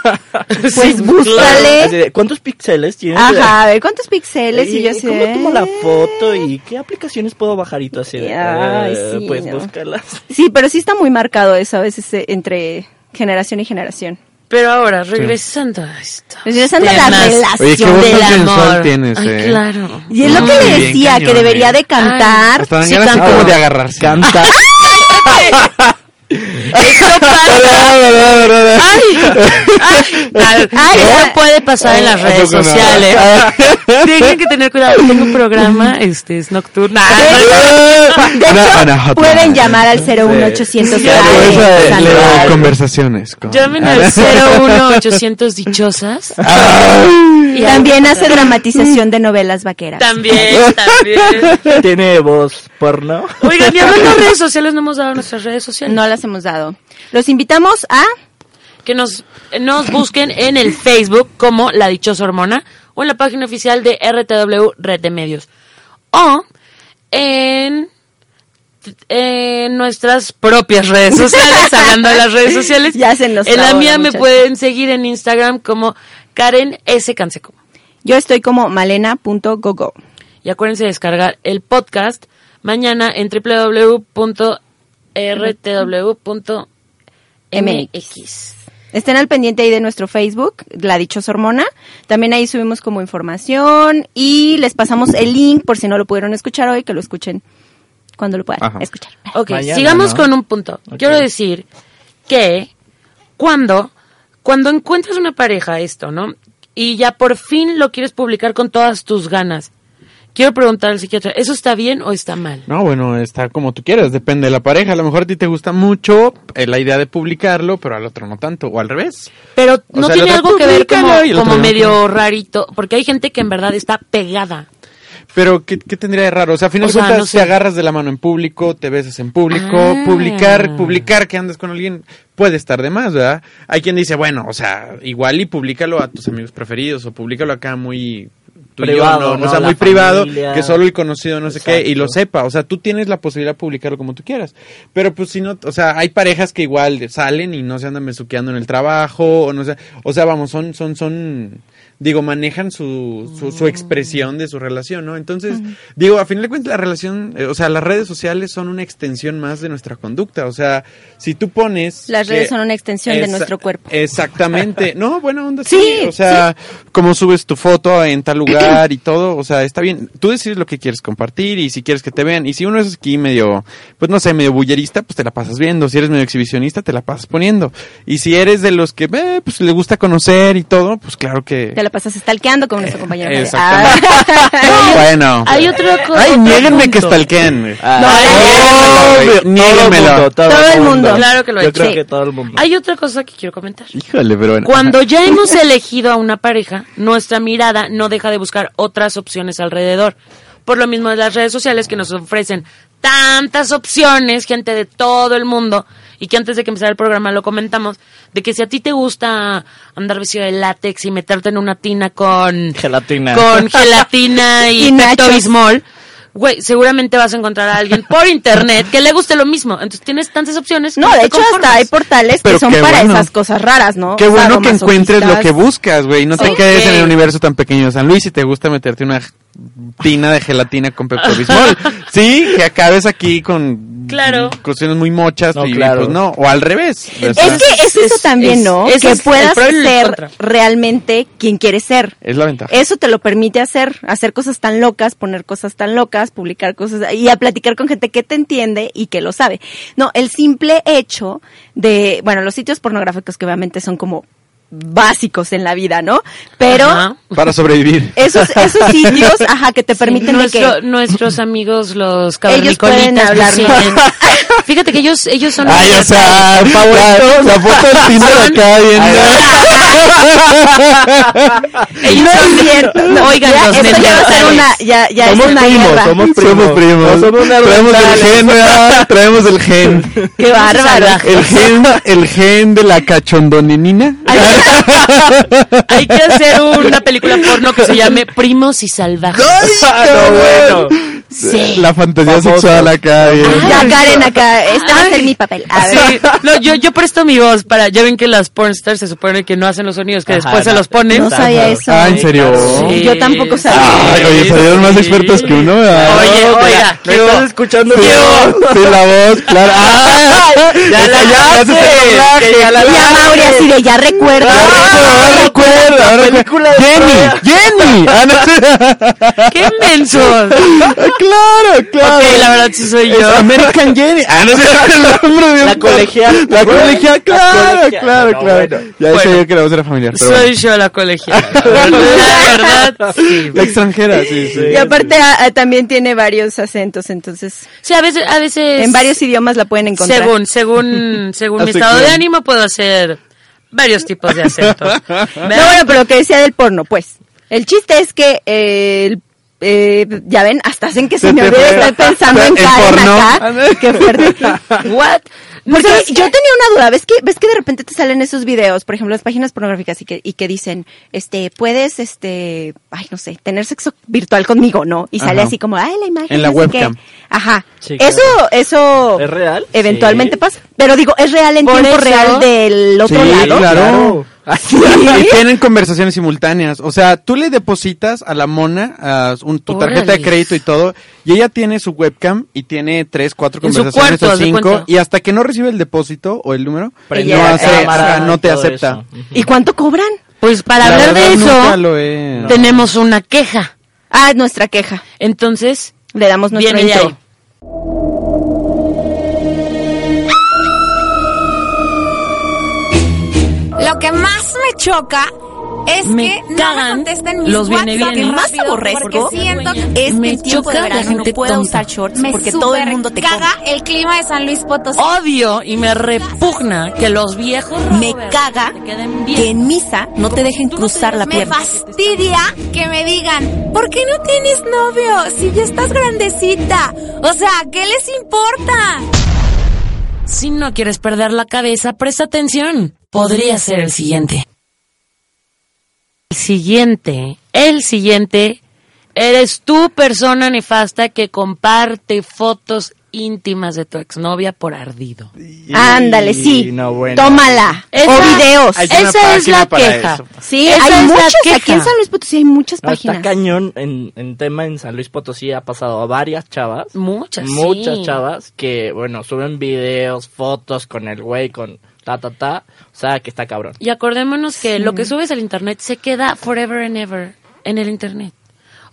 S4: Pues
S3: Sí,
S4: búscale.
S8: ¿Cuántos píxeles tiene?
S4: Ajá, a ver, ¿cuántos píxeles? Y yo así
S8: ¿Cómo tomo la foto y qué aplicaciones puedo bajar y tú así
S4: Ay,
S8: eh,
S4: sí,
S8: pues
S4: no.
S8: búscalas.
S4: Sí, pero sí está muy marcado eso a veces eh, entre generación y generación.
S3: Pero ahora, regresando a esto.
S4: Regresando a la relación
S7: Oye, qué voz
S3: del
S7: tan sensual
S3: amor.
S7: tienes,
S3: Ay,
S7: eh.
S3: claro.
S4: Y es lo que le
S7: bien,
S4: decía,
S7: cañón,
S4: que debería
S7: eh.
S4: de cantar.
S7: Hasta dan
S3: Sí,
S7: ganas así como de agarrarse.
S8: Canta.
S3: Esto pasa. Ay, ay, ay,
S4: Ay,
S3: eso puede pasar en las
S7: ¿A
S3: redes sociales. Tienen que tener cuidado. Tengo un programa, este, es nocturno.
S4: De hecho, pueden llamar al 01800
S8: Sí,
S4: Radio
S8: sí,
S7: Esa de-
S4: San
S7: leo
S4: Luis.
S7: conversaciones. con-
S3: Llamen al 01800 dichosas.
S4: Y también hace dramatización de novelas vaqueras.
S3: También, también.
S8: Tiene voz porno.
S3: Oigan, y hablando de redes sociales, no hemos dado nuestras redes sociales.
S4: No las hemos dado. Los invitamos a
S3: que nos, nos busquen en el Facebook como La Dichosa Hormona o en la página oficial de RTW Red de Medios. O en, en nuestras propias redes sociales, hablando de las redes sociales.
S4: Ya se nos
S3: En la mía me pueden seguir en Instagram como Karen S. Canseco.
S4: Yo estoy como malena.gogo.
S3: Y acuérdense de descargar el podcast mañana en www.rtw.mx.
S4: Estén al pendiente ahí de nuestro Facebook, La Dichosa Hormona. También ahí subimos como información y les pasamos el link por si no lo pudieron escuchar hoy, que lo escuchen cuando lo puedan
S7: Ajá.
S4: escuchar.
S3: Ok,
S8: Mañana,
S3: sigamos
S8: ¿no?
S3: con un punto. Quiero decir que cuando, cuando encuentras una pareja, esto, ¿no? Y ya por fin lo quieres publicar con todas tus ganas. Quiero preguntar al psiquiatra, ¿eso está bien o está mal?
S7: No, bueno, está como tú quieras, depende de la pareja. A lo mejor a ti te gusta mucho eh, la idea de publicarlo, pero al otro no tanto, o al revés.
S3: Pero
S7: O
S3: no
S7: sea,
S3: tiene algo que ver como, como
S7: no.
S3: medio rarito, porque hay gente que en verdad está pegada.
S7: Pero, ¿qué, qué tendría de raro? O sea, a final de cuentas,
S3: no sé.
S7: te agarras de la mano en público, te besas en público,
S3: Ah.
S7: publicar, publicar que andas con alguien puede estar de más, ¿verdad? Hay quien dice, bueno, o sea, igual y públicalo a tus amigos preferidos, o públicalo acá muy tú y yo,
S8: Privado,
S7: ¿no?
S8: ¿no?
S7: O sea, muy privado, que solo el conocido no sé qué, y lo sepa. O sea, tú tienes la posibilidad de publicarlo como tú quieras. Pero pues si no, o sea, hay parejas que igual salen y no se andan besuqueando en el trabajo, o no sé, o sea, vamos, son, son, son, digo, manejan su, su, su expresión de su relación, ¿no? Entonces, digo, a final de cuentas la relación, eh, o sea, las redes sociales son una extensión más de nuestra conducta. O sea, si tú pones...
S4: Las redes son una extensión de nuestro cuerpo.
S7: Exactamente. No, bueno, onda sí.
S4: Sí,
S7: O sea, cómo subes tu foto en tal lugar y todo. O sea, está bien. Tú decides lo que quieres compartir y si quieres que te vean. Y si uno es aquí medio, pues no sé, medio bullerista, pues te la pasas viendo. Si eres medio exhibicionista, te la pasas poniendo. Y si eres de los que, eh, pues le gusta conocer y todo, pues claro que...
S4: Te la pasas stalkeando con nuestro compañero. Fede.
S7: Exactamente.
S4: Ah.
S7: bueno.
S3: Hay otra cosa.
S7: Ay,
S3: otro
S7: niéguenme que stalkeen. güey.
S8: Ah, obvio,
S7: niéguenmelo.
S8: Todo el mundo.
S4: Todo el mundo.
S3: Claro que lo he
S8: Yo creo
S3: Sí.
S8: que todo el mundo.
S3: Hay otra cosa que quiero comentar.
S7: Híjole, pero bueno.
S3: Cuando ya hemos elegido a una pareja, nuestra mirada no deja de buscar otras opciones alrededor. Por lo mismo de las redes sociales que nos ofrecen tantas opciones, gente de todo el mundo, y que antes de que empezara el programa lo comentamos, de que si a ti te gusta andar vestido de látex y meterte en una tina con
S8: Gelatina.
S3: con gelatina y,
S4: Y.
S3: Pepto Bismol, güey, seguramente vas a encontrar a alguien por internet que le guste lo mismo. Entonces tienes tantas opciones. que
S4: No, de
S3: te
S4: hecho hasta hay portales
S7: Pero
S4: que son para
S7: bueno.
S4: esas cosas raras, ¿no?
S7: Qué bueno que encuentres lo que buscas, güey. No te
S3: Sí.
S7: quedes en el universo tan pequeño de San Luis y te gusta meterte una tina de gelatina con Pepto Bismol. sí, que acabes aquí con
S3: Claro.
S7: cuestiones muy mochas
S8: No,
S7: y
S8: claro.
S7: pues no, o al revés.
S4: Es
S7: ¿verdad?
S4: que es eso
S3: Es-
S4: también,
S3: es-
S4: ¿no? que puedas ser realmente quien quieres ser.
S7: Es la ventaja.
S4: Eso te lo permite hacer, hacer cosas tan locas, poner cosas tan locas, publicar cosas y a platicar con gente que te entiende y que lo sabe. No, el simple hecho de, bueno, los sitios pornográficos que obviamente son como básicos en la vida, ¿no? Pero
S3: Ajá.
S7: Para sobrevivir.
S4: esos esos sitios, ajá, que te permiten
S3: Nuestro-
S4: que
S3: nuestros amigos los
S4: Ellos pueden hablar
S3: sí. Fíjate que ellos ellos son
S7: Ay, o sea, la, la foto del Tinder acá viendo.
S4: no es cierto. No,
S3: Oigan,
S4: ya, esto ya va a ser una, ya, ya
S8: Somos
S4: es una
S8: primos,
S4: guerra.
S8: somos primos.
S7: Somos primos.
S8: No somos
S7: Traemos el gen, ¿verdad? Traemos el gen.
S4: Qué bárbaro.
S7: El gen, el gen de la cachondonenina.
S3: Hay que hacer una película porno que se llame Primos y Salvajes.
S8: Ah, no, bueno.
S3: Sí.
S7: La fantasía
S8: Famoso.
S7: sexual acá. bien.
S4: Ya Karen acá, este va a ser mi papel. A ver.
S3: Sí, no, yo, yo presto mi voz para, ya ven que las pornstars se supone que no hacen los sonidos, que
S8: Ajá,
S3: después se
S8: no.
S3: los ponen.
S4: No sabía eso.
S7: Ah, ¿en serio?
S3: Sí.
S4: Yo tampoco sabía.
S7: Ay, oye, salieron más expertos que uno. ¿verdad?
S3: Oye, oiga,
S8: ¿Me
S3: ¿qué
S8: estás escuchando?
S7: Sí, sí, la voz, claro. ¡Ah!
S8: Ya la
S7: ya se
S8: que ya la
S4: Y a Mauri así de ya recuerdo.
S7: Ahora recuerdo. Jenny, Jenny. Ah.
S3: ¡Qué mensos!
S7: Claro, claro.
S3: Ok, la verdad sí soy
S7: Es
S3: yo.
S7: American Jenny. Ah, no sé el nombre de
S8: La
S7: un-
S8: colegial.
S7: La colegial,
S8: La
S7: claro,
S8: colegial.
S7: claro,
S8: No,
S7: claro.
S8: bueno.
S7: Ya
S3: Bueno.
S7: sabía que la voz era familiar, pero
S3: Soy
S7: bueno.
S3: yo la colegial. La verdad, sí.
S7: La extranjera, sí, sí.
S4: Y aparte a- a- también tiene varios acentos, entonces
S3: Sí, a veces, a veces.
S4: en varios idiomas la pueden encontrar.
S3: Según, según, según mi estado
S7: que-
S3: de ánimo puedo hacer varios tipos de acentos.
S4: No, bueno, pero lo que decía del porno, pues. El chiste es que eh, el- eh, ya ven, hasta hacen que se,
S7: Se
S4: me olvide, estoy pensando en
S7: ¿En
S4: Karen
S7: porno?
S4: acá. Qué fuerte.
S3: What?
S4: Porque yo tenía una duda, ¿ves que, ves que de repente te salen esos videos, por ejemplo, las páginas pornográficas y que, y que dicen, este, puedes, este, ay, no sé, tener sexo virtual conmigo, ¿no? Y sale
S7: Ajá.
S4: así como, ay, la imagen.
S7: En la webcam.
S4: Ajá.
S8: Sí,
S4: eso,
S8: claro.
S4: eso.
S8: ¿Es real?
S4: Eventualmente
S8: Sí.
S4: pasa. Pero digo, es real en
S3: Por
S4: tiempo
S3: eso-
S4: real del otro
S7: Sí,
S4: lado.
S7: claro.
S4: Sí.
S7: Y tienen conversaciones simultáneas. O sea, tú le depositas a la mona un- tu tarjeta de crédito y todo, y ella tiene su webcam y tiene tres, cuatro conversaciones
S3: cuarto,
S7: o cinco, y hasta que no recibe el depósito o el número, no, hace, no te acepta.
S8: eso.
S4: ¿Y cuánto cobran?
S3: Pues para
S7: La
S3: hablar de eso,
S7: he-
S3: tenemos una queja.
S4: Ah, nuestra queja.
S3: Entonces,
S4: Le damos nuestro intro.
S2: Que más me choca es
S3: Me
S2: que no
S3: cagan
S2: me contesten mis
S3: los viene bien.
S4: Lo que más aborrezco
S2: porque siento
S4: es
S3: Me
S4: que en tiempo de
S3: choca la
S4: verano
S3: gente
S4: no
S3: tonta.
S4: usar shorts
S2: me
S4: porque todo el mundo te
S2: caga
S4: come.
S2: el clima de San Luis Potosí.
S3: Odio y me repugna que los viejos
S4: Me caga que en misa no te dejen cruzar la
S2: me
S4: pierna.
S2: fastidia que me digan, ¿por qué no tienes novio si ya estás grandecita? O sea, ¿qué les importa?
S3: Si no quieres perder la cabeza, presta atención. Podría ser el siguiente. El siguiente, el siguiente, eres tú persona nefasta que comparte fotos íntimas de tu exnovia por ardido.
S4: Ándale, sí.
S8: no, bueno.
S4: Tómala.
S3: Esa-
S4: o videos.
S3: Esa es la queja.
S7: eso.
S4: Sí,
S3: Esa
S4: hay muchas.
S3: queja.
S4: Aquí en San Luis Potosí hay muchas
S8: No, está
S4: páginas.
S8: cañón en, en tema en San Luis Potosí ha pasado a varias chavas.
S3: Muchas,
S8: Muchas
S3: sí.
S8: chavas que, bueno, suben videos, fotos con el güey, con ta, ta, ta. O sea, que está cabrón.
S3: Y acordémonos que lo que subes al internet se queda forever and ever en el internet.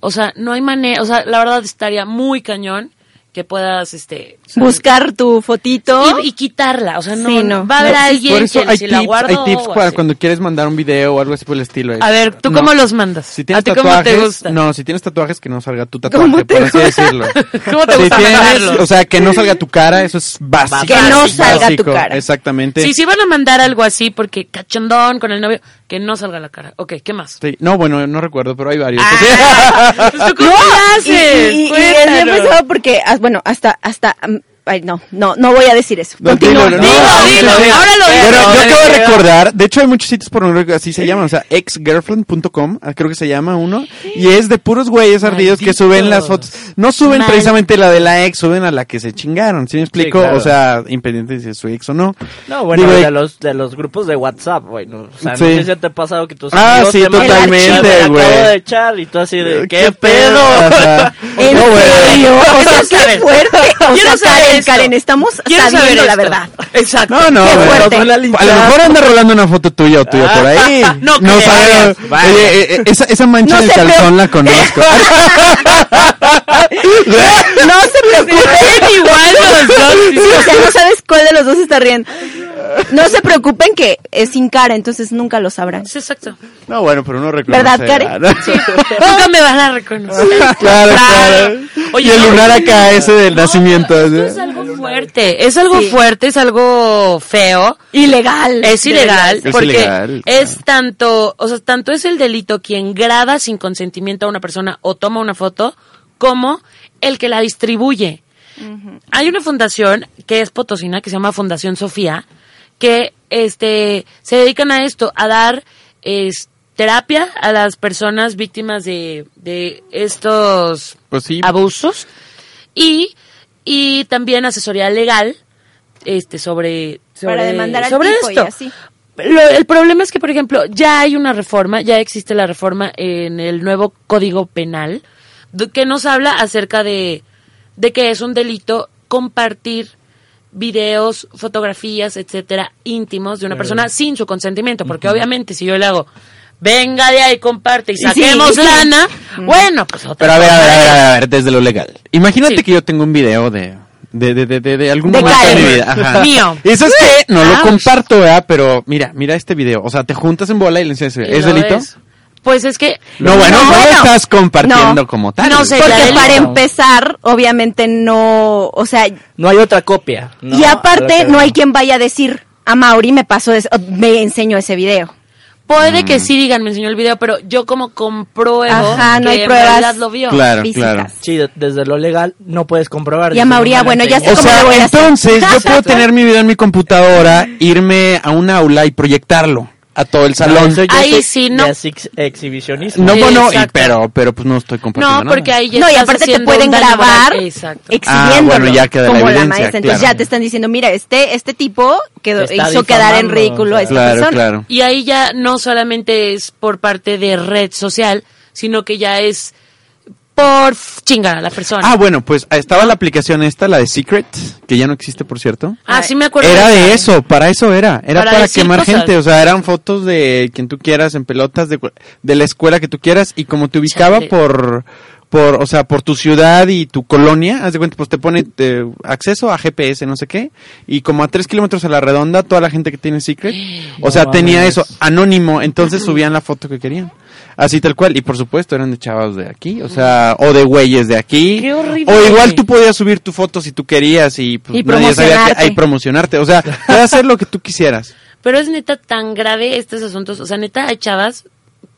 S3: O sea, no hay manera, o sea, la verdad estaría muy cañón que puedas, este...
S4: Buscar tu fotito.
S3: Y, y quitarla, o sea, no,
S4: Sí, no.
S3: va a haber
S4: No,
S3: alguien
S7: Por eso
S3: que
S7: hay
S3: si la guardo
S7: hay tips para
S3: así.
S7: cuando quieres mandar un video o algo así por el estilo.
S3: A ver, ¿tú
S7: No.
S3: cómo los mandas?
S7: Si
S3: ¿A
S7: tienes
S3: ti cómo
S7: tatuajes,
S3: te gusta?
S7: no, si tienes tatuajes que no salga tu
S4: ¿Cómo
S7: tatuaje,
S4: te
S7: por así
S4: gusta?
S7: decirlo.
S3: ¿Cómo te
S7: Si
S3: gusta
S7: tienes- o sea, que no salga tu cara, eso es básico.
S4: Que no
S7: Básico,
S4: salga tu cara.
S7: Exactamente.
S3: Sí, sí van a mandar algo así porque cachondón con el novio, que no salga la cara. Ok, ¿qué más?
S7: Sí, No, bueno, no recuerdo, pero hay varios.
S3: Pues, ¿tú cómo le
S4: Y,
S3: haces?
S4: y- y es bien
S3: Cuéntanos.
S4: pesado porque, ah, bueno, hasta, hasta, mm, ay, no, no, no voy a decir eso.
S7: No,
S4: Continúa.
S7: dilo, no,
S3: Dilo,
S7: sí,
S3: dilo,
S7: sí.
S3: ahora lo digo.
S7: Bueno, yo acabo de recordar, de hecho hay muchos sitios pornográficos así se llaman, o sea, exgirlfriend.com, ah, creo que se llama uno, y es de puros güeyes ardidos que suben las fotos. No suben
S3: Mal.
S7: precisamente la de la ex, suben a la que se chingaron, ¿sí me explico?
S8: claro.
S7: O sea, independiente de si es su ex o no.
S8: No, bueno,
S7: Digo,
S8: de los, de los grupos de WhatsApp, güey. no, o sea,
S7: Sí.
S8: no sé si te ha pasado que tus
S7: Ah,
S8: amigos
S7: sí,
S8: te
S7: totalmente,
S8: "Ya me la
S7: güey.
S8: acabo de echar", y tú así de, ¿qué,
S7: ¿Qué
S8: pedo?
S7: Ajá.
S4: ¿En
S7: No, güey.
S4: serio? O sea,
S3: saber.
S4: fuerte. O sea,
S3: esto.
S4: Karen, estamos sabiendo la verdad.
S3: Exacto.
S7: No, no. A lo mejor anda rolando una foto tuya o tuya por ahí.
S3: no
S7: sabemos.
S8: Vaya.
S7: Oye, eh, eh, esa, esa mancha
S4: No
S7: en el
S4: se
S7: calzón la conozco.
S4: No se preocupen.
S3: igual los dos.
S4: Sí, o sea, no sabes cuál de los dos está riendo. No se preocupen que es sin cara, entonces nunca lo sabrán.
S3: Sí, exacto.
S7: No, bueno, pero uno reconoce.
S4: ¿Verdad, Karen?
S7: ¿no?
S3: Nunca me van a reconocer.
S7: Claro, claro.
S3: Oye,
S7: y el
S3: no,
S7: lunar acá, ese del nacimiento.
S3: Esto
S7: ¿sí?
S3: es algo fuerte, es algo
S4: Sí.
S3: fuerte, es algo feo.
S4: Ilegal.
S3: Es ilegal
S7: Es
S3: porque
S7: ilegal,
S3: es tanto, o sea, tanto es el delito quien graba sin consentimiento a una persona o toma una foto como el que la distribuye. Hay una fundación que es potosina que se llama Fundación Sofía que este se dedican a esto, a dar es, terapia a las personas víctimas de, de estos
S7: Pues sí.
S3: abusos y, y también asesoría legal este sobre, sobre
S4: Para demandar al
S3: sobre
S4: tipo y
S3: esto.
S4: así.
S3: Lo- el problema es que, por ejemplo, ya hay una reforma, ya existe la reforma en el nuevo Código Penal, que nos habla acerca de, de que es un delito compartir videos, fotografías, etcétera, íntimos de una persona sin su consentimiento, porque obviamente si yo le hago, venga de ahí, comparte y saquemos
S4: sí.
S3: lana, bueno, pues otra
S7: Pero a ver, a ver, a ver, a ver, desde lo legal. Imagínate
S3: Sí.
S7: que yo tengo un video de, de, de, de, de, de algún
S4: De
S7: momento de mi vida. Ajá.
S3: Mío.
S7: Eso es que no lo comparto, ¿verdad? Pero mira, mira este video. O sea, te juntas en bola y le enseñas. ¿Es delito?
S3: es. Pues es que
S7: No, bueno, no, lo
S4: bueno.
S7: estás compartiendo
S4: No.
S7: como tal.
S3: No sé,
S4: Porque para empezar, obviamente no, o sea,
S8: No hay otra copia. ¿no?
S4: y aparte no hay quien vaya a decir, a Mauri me pasó, eso, me enseñó ese video.
S3: Puede
S7: Mm.
S3: que sí digan, me enseñó el video, pero yo como compruebo
S4: Ajá, no
S3: que
S4: hay
S3: en
S4: pruebas.
S3: realidad lo vio.
S7: Claro,
S4: físicas.
S7: claro.
S8: Sí, de- desde lo legal no puedes comprobar.
S4: Y a
S8: dices,
S4: Mauri,
S8: no me
S4: bueno, ya sé
S7: O
S8: enseñó.
S4: cómo le voy a
S7: sea,
S4: hacer.
S7: entonces yo puedo tener mi video en mi computadora, irme a un aula y proyectarlo a todo el
S8: No,
S7: salón.
S8: ya
S3: Ahí
S8: es-
S3: sí, no.
S8: es ex- exhibicionismo.
S7: No,
S3: Sí,
S7: bueno, y, pero, pero pues no estoy compartiendo
S3: No, porque
S7: nada.
S3: ahí ya
S4: No, y aparte te pueden grabar exhibiéndolo
S7: Ah, bueno, ya queda la
S4: como la
S7: evidencia,
S4: maestra. Entonces
S7: claro.
S4: ya te están diciendo, mira, este este tipo quedó, hizo quedar en ridículo a esta
S7: Claro,
S4: persona.
S7: claro.
S3: Y ahí ya no solamente es por parte de red social, sino que ya es por chingar a la persona.
S7: Ah, bueno, pues estaba la aplicación esta, la de Secret, que ya no existe, por cierto.
S3: Ah, sí me acuerdo.
S7: Era de eso, para eso era. Era
S3: Para
S7: quemar
S3: cosas.
S7: gente. O sea, eran fotos de quien tú quieras en pelotas, de, de la escuela que tú quieras. Y como te ubicaba
S3: Chale.
S7: por por, o sea, por tu ciudad y tu colonia, haz de cuenta, pues te pone eh, acceso a GPS, no sé qué, y como a tres kilómetros a la redonda, toda la gente que tiene Secret, o sea, tenía eso, anónimo, entonces subían la foto que querían. Así tal cual, y por supuesto eran de chavos de aquí, o sea, o de güeyes de aquí.
S3: Qué horrible.
S7: O igual tú podías subir tu foto si tú querías y, pues,
S4: Y
S7: nadie sabía que hay promocionarte, o sea, puedes hacer lo que tú quisieras.
S3: Pero es neta tan grave estos asuntos. O sea, neta hay chavas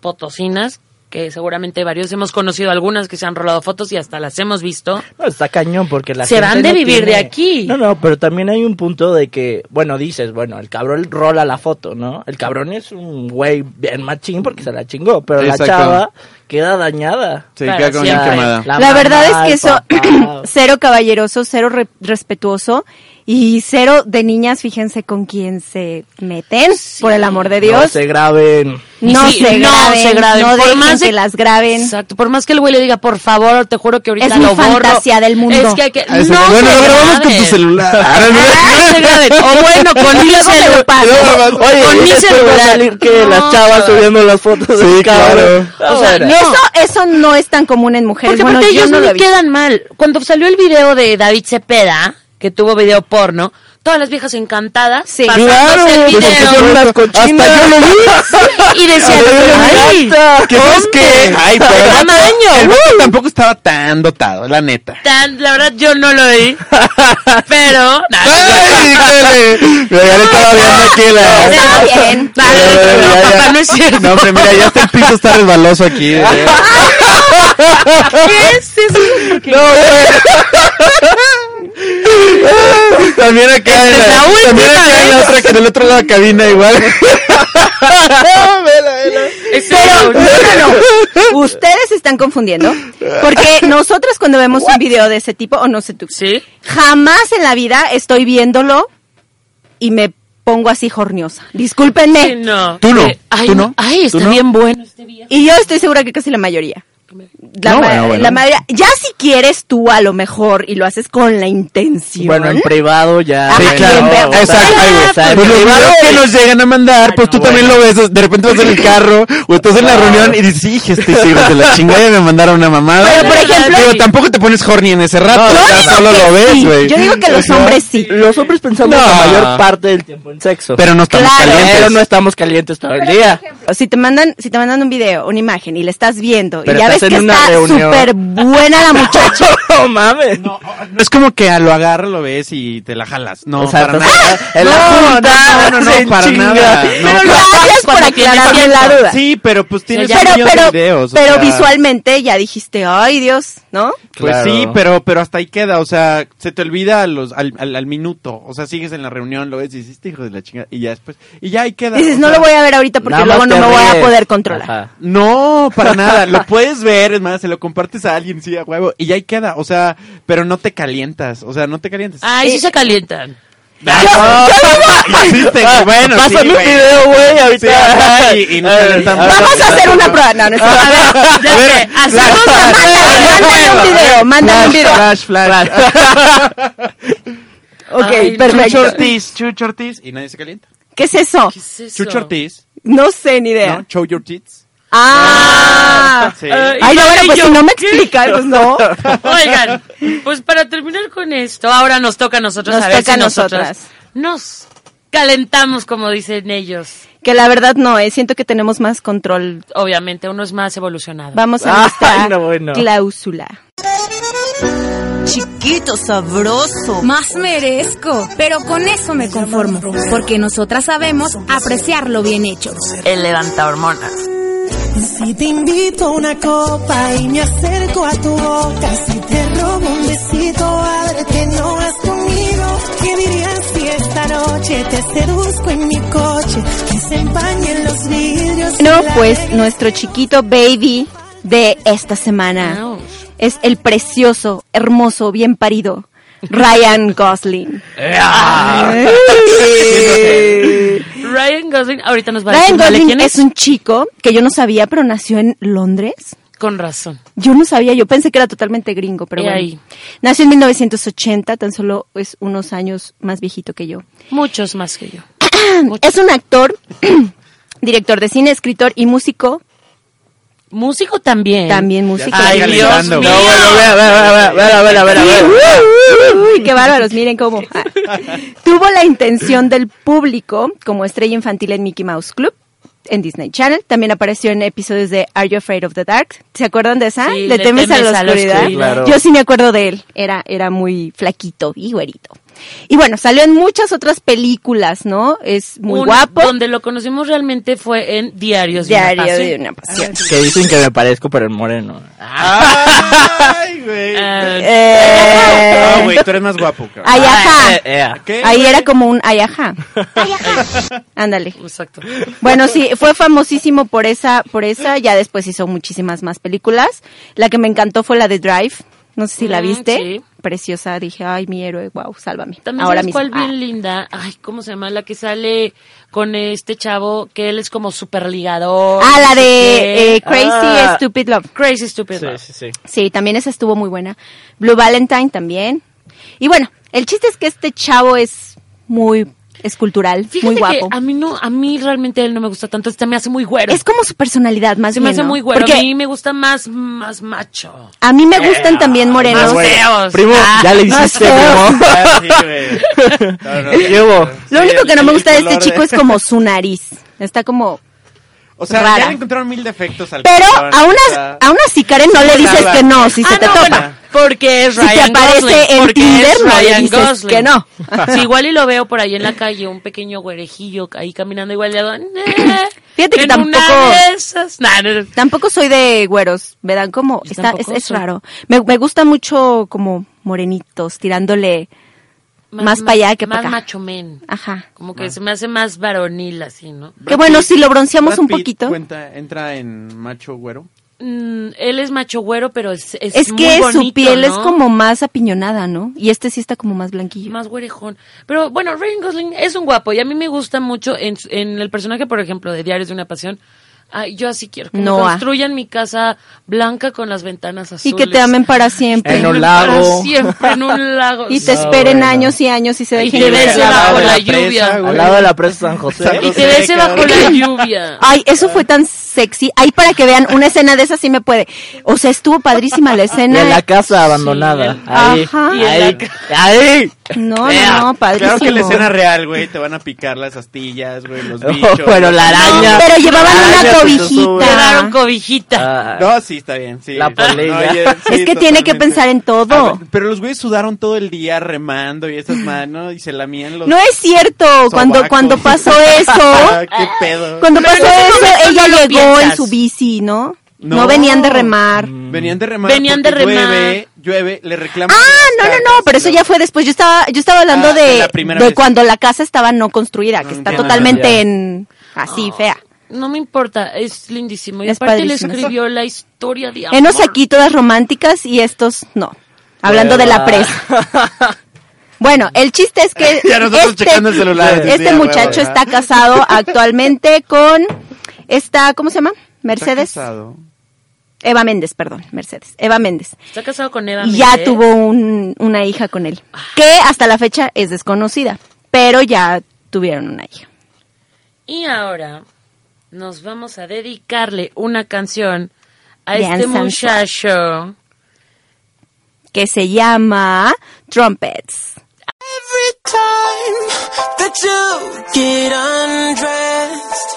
S3: potosinas que seguramente varios hemos conocido algunas que se han rolado fotos y hasta las hemos visto.
S8: No, está cañón porque la
S3: Se
S8: gente
S3: van de
S8: no
S3: vivir de aquí.
S8: No, no, pero también hay un punto de que, bueno, dices, bueno, el cabrón rola la foto, ¿no? El cabrón es un güey bien machín porque se la chingó, pero
S7: Exacto.
S8: la chava queda dañada.
S7: Sí,
S3: Claro,
S7: queda como
S3: sí,
S7: bien
S3: hay-
S7: quemada.
S4: La,
S8: mamá,
S4: verdad es que eso, cero caballeroso, cero re- respetuoso y cero de niñas, fíjense con quién se meten, por el amor de
S8: No
S4: Dios.
S8: se graben.
S4: No,
S3: sí,
S4: se,
S3: no
S4: graben,
S3: se graben.
S4: no
S3: Por
S4: dejen
S3: más de-
S4: que las graben.
S3: Exacto. Por más que el güey le diga, por favor, te juro que ahorita
S4: Es mi
S3: lo borro.
S4: fantasía del mundo.
S3: Es que hay que.
S7: Ah,
S3: no
S7: bueno,
S3: se
S7: lo grabamos con tu celular.
S3: No se graben. O bueno, con mi
S4: Luego me lo
S3: celular.
S8: Oye,
S3: Con mi celular.
S8: salir que
S3: No,
S8: las chavas subiendo las fotos
S7: Sí,
S8: del
S7: claro.
S3: O sea,
S8: Ahora.
S3: no.
S4: Eso, eso no es tan común en mujeres.
S3: Porque
S4: bueno,
S3: aparte
S4: yo
S3: ellos
S4: no
S3: no quedan mal. Cuando salió el video de David Cepeda, que tuvo video porno, todas las viejas encantadas,
S4: Sí.
S3: pasándose
S8: Claro,
S3: el video.
S7: Hasta yo lo vi.
S3: Y decían, ay,
S7: ¿Qué sabes qué? Ay, pero el vato- tampoco estaba tan dotado, la neta.
S3: tan- la verdad yo no lo vi. Pero,
S7: Ay. Mira, ya le estaba viendo aquí la...
S4: Está bien.
S3: Dale,
S7: Ya,
S3: no,
S7: ya, ya.
S3: papá, no es cierto.
S7: No, hombre, mira, ya el piso está resbaloso aquí. ¿eh?
S3: ¿Qué es eso?
S7: No, güey. También acá en
S3: la
S7: la, también acá en la otra, que en el otro lado de la cabina igual. Vela, vela.
S4: Pero, no, no, no. Ustedes se están confundiendo. Porque nosotras cuando vemos un video de ese tipo, o no sé tú,
S3: ¿Sí?
S4: jamás en la vida estoy viéndolo y me pongo así jorniosa. Discúlpenme.
S3: Sí, no.
S7: Tú no,
S3: Eh, Ay,
S7: tú no,
S3: Ay, está
S7: tú no.
S3: bien bueno este video.
S4: Y yo estoy segura que casi la mayoría. La,
S7: No,
S4: ma-
S7: bueno, bueno.
S4: la mayoría. Ya si quieres tú a lo mejor y lo haces con la intención.
S8: Bueno, en privado ya.
S4: Sí,
S8: Bueno,
S4: claro.
S7: Exacto, ay, Pues los videos que nos llegan a mandar, pues tú
S8: no,
S7: también lo ves, de repente vas en el carro, o estás en la reunión y dices, hija, este hijo de la chingada y me mandaron una mamada.
S4: Pero, por ejemplo-
S7: Digo, tampoco te pones horny en ese rato,
S8: No,
S7: o sea, solo lo ves,
S4: sí.
S7: güey.
S4: Yo digo que los hombres sí.
S8: Los hombres pensamos
S7: No.
S8: la mayor parte del tiempo en sexo.
S7: Pero no estamos
S4: Claro.
S7: calientes.
S8: Pero no estamos calientes todo el día.
S4: Si te mandan, si te mandan un video, una imagen y le estás viendo
S8: Pero
S4: y ya ves que
S8: en una
S4: está
S8: reunión.
S4: súper buena la muchacha.
S8: no mames.
S7: No es como que a lo agarras, lo ves y te la jalas. No,
S8: O sea,
S7: para nada.
S8: la
S7: no,
S8: junta,
S7: no, no, no,
S8: se
S7: no, para
S8: chinga.
S7: nada.
S4: Pero gracias por aclararme la duda.
S7: Sí, pero pues tienes
S3: ya-
S4: pero, pero,
S7: videos.
S4: pero
S7: sea,
S4: visualmente ya dijiste, ay Dios, ¿no?
S7: Pues
S8: Claro.
S7: sí, pero, pero hasta ahí queda, o sea, se te olvida a los, al, al, al minuto, o sea, sigues en la reunión, lo ves y dices, "Este hijo de la chingada, y ya después, y ya ahí queda.
S4: Dices, no
S7: sea,
S4: lo voy a ver ahorita porque luego no me voy a poder controlar.
S8: Ajá.
S7: No, para nada, lo puedes ver, es más, se lo compartes a alguien, sí, a huevo, y ya ahí queda, o sea, pero no te calientas, o sea, no te calientas.
S3: Ay, sí se calientan.
S7: No, existe, bueno, sí,
S8: Pásame un video, güey, ahorita.
S7: Y- y nos
S8: A ver,
S7: calentamos.
S8: a ver.
S4: Vamos a hacer una prueba. No, no es. A ver,
S3: Ya sé, hacemos
S4: mándale un video, mándale un video.
S7: Flash, flash.
S4: Ok,
S3: Ay,
S7: Chucho
S4: perfecto.
S7: Ortiz, Chucho Ortiz, y nadie se calienta.
S4: ¿Qué es eso?
S3: ¿Qué es eso?
S7: Chucho Ortiz,
S4: No sé ni idea.
S7: ¿no? Show your tits.
S4: Ah.
S7: Sí.
S4: Ay, no, bueno, pues si no me explica, pues no.
S3: Oigan, pues para terminar con esto, ahora nos toca a nosotros
S4: Nos
S3: a ver
S4: toca
S3: si
S4: a
S3: nosotras nos calentamos, como dicen ellos.
S4: Que la verdad no, eh, siento que tenemos más control.
S3: Obviamente, uno es más evolucionado.
S4: Vamos a
S8: Ay,
S4: nuestra
S8: no, bueno.
S4: cláusula.
S9: Chiquito, sabroso.
S2: Más merezco, pero con eso me conformo, porque nosotras sabemos apreciar lo bien hecho.
S3: El levanta hormonas.
S9: Si te invito a una copa y me acerco a tu boca, si te robo un besito, que no has comido. ¿Qué dirías si esta noche te seduzco en mi coche? Que se empañen los vidrios.
S4: No, pues nuestro chiquito baby de esta semana
S3: Ouch.
S4: es el precioso, hermoso, bien parido Ryan Gosling.
S3: Ryan Gosling, ahorita nos va a
S4: Ryan
S3: decir ¿vale?
S4: Gosling es un chico que yo no sabía, pero nació en Londres.
S3: Con razón.
S4: Yo no sabía, yo pensé que era totalmente gringo, pero bueno.
S3: ahí.
S4: Nació en 1980, tan solo es unos años más viejito que yo.
S3: Muchos más que yo.
S4: Es un actor, director de cine, escritor y músico
S3: Músico también.
S4: También músico.
S3: Ay, Dios mío.
S4: Uy, qué bárbaros, miren cómo. Tuvo la intención del público como estrella infantil en Mickey Mouse Club en Disney Channel. También apareció en episodios de Are You Afraid of the Dark? ¿Se acuerdan de esa?
S3: Sí,
S4: ¿Le,
S3: temes,
S4: temes, a la oscuridad?
S3: A la
S4: oscuridad.
S8: Claro.
S4: Yo sí me acuerdo de él. Era, era muy flaquito y güerito. Y bueno, salió en muchas otras películas, ¿no? Es muy
S3: Un-
S4: guapo.
S3: Donde lo conocimos realmente fue en Diarios de una
S4: Diario
S3: Pasión.
S4: de una pasión.
S8: Que dicen que me parezco, pero en moreno.
S7: Ay, güey.
S3: Ah,
S4: Eh,
S7: No, güey, tú eres más guapo, cabrón.
S4: ay, ajá.
S8: Eh, eh,
S7: ¿Qué,
S4: Ahí
S7: güey?
S4: era como un ay, ajá. Ándale.
S3: Exacto.
S4: Bueno, sí, fue famosísimo por esa, por esa, ya después hizo muchísimas más películas. La que me encantó fue la de Drive, no sé si la
S3: Mm,
S4: viste.
S3: sí.
S4: Preciosa, dije, ay, mi héroe, wow, sálvame.
S3: También
S4: Ahora
S3: sabes
S4: mismo.
S3: cuál
S4: Ah.
S3: bien linda. Ay, ¿cómo se llama? La que sale con este chavo que él es como super ligador.
S4: Ah, la de eh, Crazy
S8: Ah.
S4: Stupid Love.
S3: Crazy Stupid
S8: Sí,
S3: Love.
S8: sí, sí.
S4: Sí, también esa estuvo muy buena. Blue Valentine también. Y bueno, el chiste es que este chavo es muy escultural,
S3: Fíjate
S4: muy
S3: que
S4: guapo.
S3: a mí no, a mí realmente él no me gusta tanto, este me hace muy güero.
S4: Es como su personalidad, más
S3: se
S4: bien,
S3: me hace
S4: ¿no?
S3: muy güero.
S4: Porque
S3: A mí me gusta más, más macho.
S4: a mí me gustan también morenos.
S3: Más feos.
S8: Primo,
S3: Ah,
S8: ya le hiciste,
S4: feo.
S8: primo.
S7: Ah, sí, güey. No, no,
S8: ¿Qué hubo?
S4: Lo
S7: Sí,
S4: único
S7: el-
S4: que no me
S7: el
S4: gusta de este
S7: color
S4: chico es como su nariz. Está como...
S7: O sea,
S4: rara.
S7: ya le encontraron mil defectos al
S4: Pero
S7: cabrón,
S4: aún,
S7: o
S4: as-
S7: sea,
S4: aún así, Karen, no le dices que no, si se
S3: Ah,
S4: te
S3: no,
S4: topa.
S3: bueno, porque es
S4: Si te
S3: Ryan
S4: aparece
S3: Gosling.
S4: en
S3: porque
S4: Tinder,
S3: es
S4: no le
S3: Ryan
S4: dices
S3: Gosling.
S4: que no.
S3: Si igual y lo veo por ahí en la calle, un pequeño güerejillo ahí caminando igual le hago, "Eh,
S4: Fíjate que
S3: en
S4: tampoco-
S3: una de esas". Nah, no, no.
S4: Tampoco soy de güeros, me dan como... Está, es, es raro. Me, me gusta mucho como morenitos, tirándole... Más pa' allá que pa'
S3: Más
S4: acá.
S3: macho men.
S4: Ajá.
S3: Como que se me hace más varonil así, ¿no?
S4: Que bueno, si lo bronceamos
S7: Brad
S4: un
S7: Pitt
S4: poquito.
S7: Cuenta, entra en macho güero.
S3: Mm, él es macho güero, pero es, es,
S4: Es
S3: muy
S4: que su piel es como más apiñonada, ¿no? Y este sí está como más blanquillo.
S3: más güerejón. Pero bueno, Ryan Gosling es un guapo y a mí me gusta mucho en, su- en el personaje, por ejemplo, de Diarios de una Pasión. Ay, yo así quiero que me
S4: Noah.
S3: construyan mi casa blanca con las ventanas azules.
S4: Y que te amen para siempre.
S8: En un
S3: Para
S8: lago.
S3: siempre, en un lago.
S4: Y te
S8: No,
S4: esperen
S8: bueno.
S4: años y años y se
S3: Y
S4: dejen
S3: te
S4: de
S3: bese
S4: ver.
S3: bajo la lluvia.
S8: Al lado de la presa San José.
S7: San
S3: Y
S7: José.
S3: te bese bajo la lluvia.
S4: Ay, eso fue tan sexy. Ahí para que vean una escena de esa sí me puede. O sea, estuvo padrísima la
S8: Y
S4: escena.
S8: en la casa abandonada.
S3: Sí,
S8: ahí,
S4: Ajá.
S3: Y
S8: ahí,
S3: la
S8: ahí.
S4: No, no, no, padrísimo.
S7: Claro que la escena real, güey, te van a picar las astillas, güey, los bichos.
S8: Bueno, la araña.
S4: Pero llevaban una cobijita.
S3: Llevaron cobijita.
S8: Ah,
S7: No, sí, está bien, sí.
S8: La polilla.
S7: sí,
S4: es que tiene que pensar en todo.
S7: Ah, pero los güeyes sudaron todo el día remando y esas manos y se lamían los...
S4: No es cierto. Cuando,
S7: sobacos.
S4: cuando pasó eso,
S7: Ah, ¿Qué pedo?
S4: cuando pasó
S3: en
S4: eso, ella llegó en
S3: piensas.
S4: su bici, ¿no? No,
S7: No.
S4: venían de remar.
S7: Venían de remar
S3: Venían de remar.
S7: llueve, llueve, le reclaman...
S4: Ah, no, no, no, pero eso ya fue después. Yo estaba, yo estaba hablando
S7: Ah, de
S4: de,
S7: la primera
S4: de cuando la casa estaba no construida, que
S7: No
S4: está totalmente
S8: Ya.
S4: en así, fea.
S3: No me importa, es lindísimo. Y
S4: Es
S3: aparte le
S4: padrísimo.
S3: escribió la historia de amor.
S4: Enos aquí todas románticas y estos no. Hablando de la presa. Bueno, el chiste es que
S7: Ya nosotros
S4: este,
S7: checando el celular.
S4: este muchacho está casado actualmente con esta, ¿cómo se llama?
S7: Está
S4: Mercedes.
S7: casado.
S4: Eva Méndez, perdón, Mercedes. Eva Méndez.
S3: Está casado con Eva
S4: Y ya
S3: Méndez.
S4: tuvo un- una hija con él, que hasta la fecha es desconocida, pero ya tuvieron una hija.
S3: Y ahora nos vamos a dedicarle una canción a
S4: De
S3: este muchacho.
S4: que se llama Trumpets.
S9: Every time that you get undressed,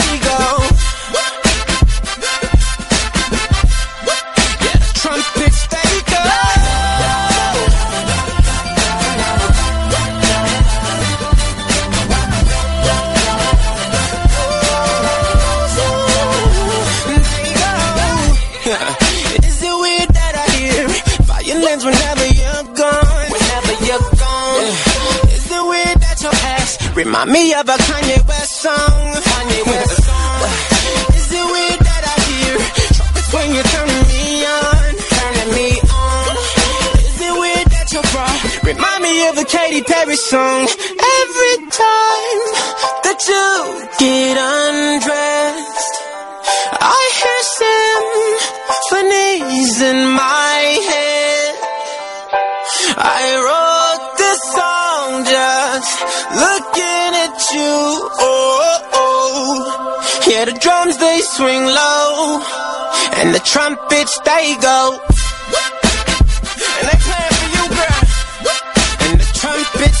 S9: remind me of a Kanye West song? Kanye West song. Is it weird that I hear when you're turning me on? Turning me on. Is it weird that your bra remind me of a Katy Perry song. Drums they swing low, and the trumpets they go. And they playing for you, girl. And the trumpets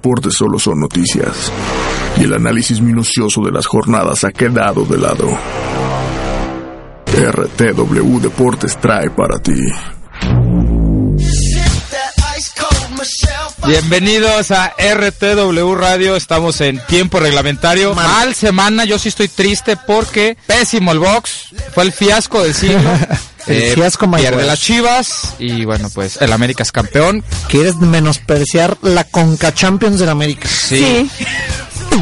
S10: deportes solo son noticias y el análisis minucioso de las jornadas ha quedado de lado, RTW Deportes trae para ti.
S11: Bienvenidos a RTW Radio, estamos en tiempo reglamentario. Mal semana, yo sí estoy triste porque pésimo el box, fue el fiasco del siglo.
S12: El fiasco mayor.
S11: Pierde las chivas y bueno, pues el América es campeón.
S12: ¿Quieres menospreciar la Conca Champions de la América?
S11: Sí.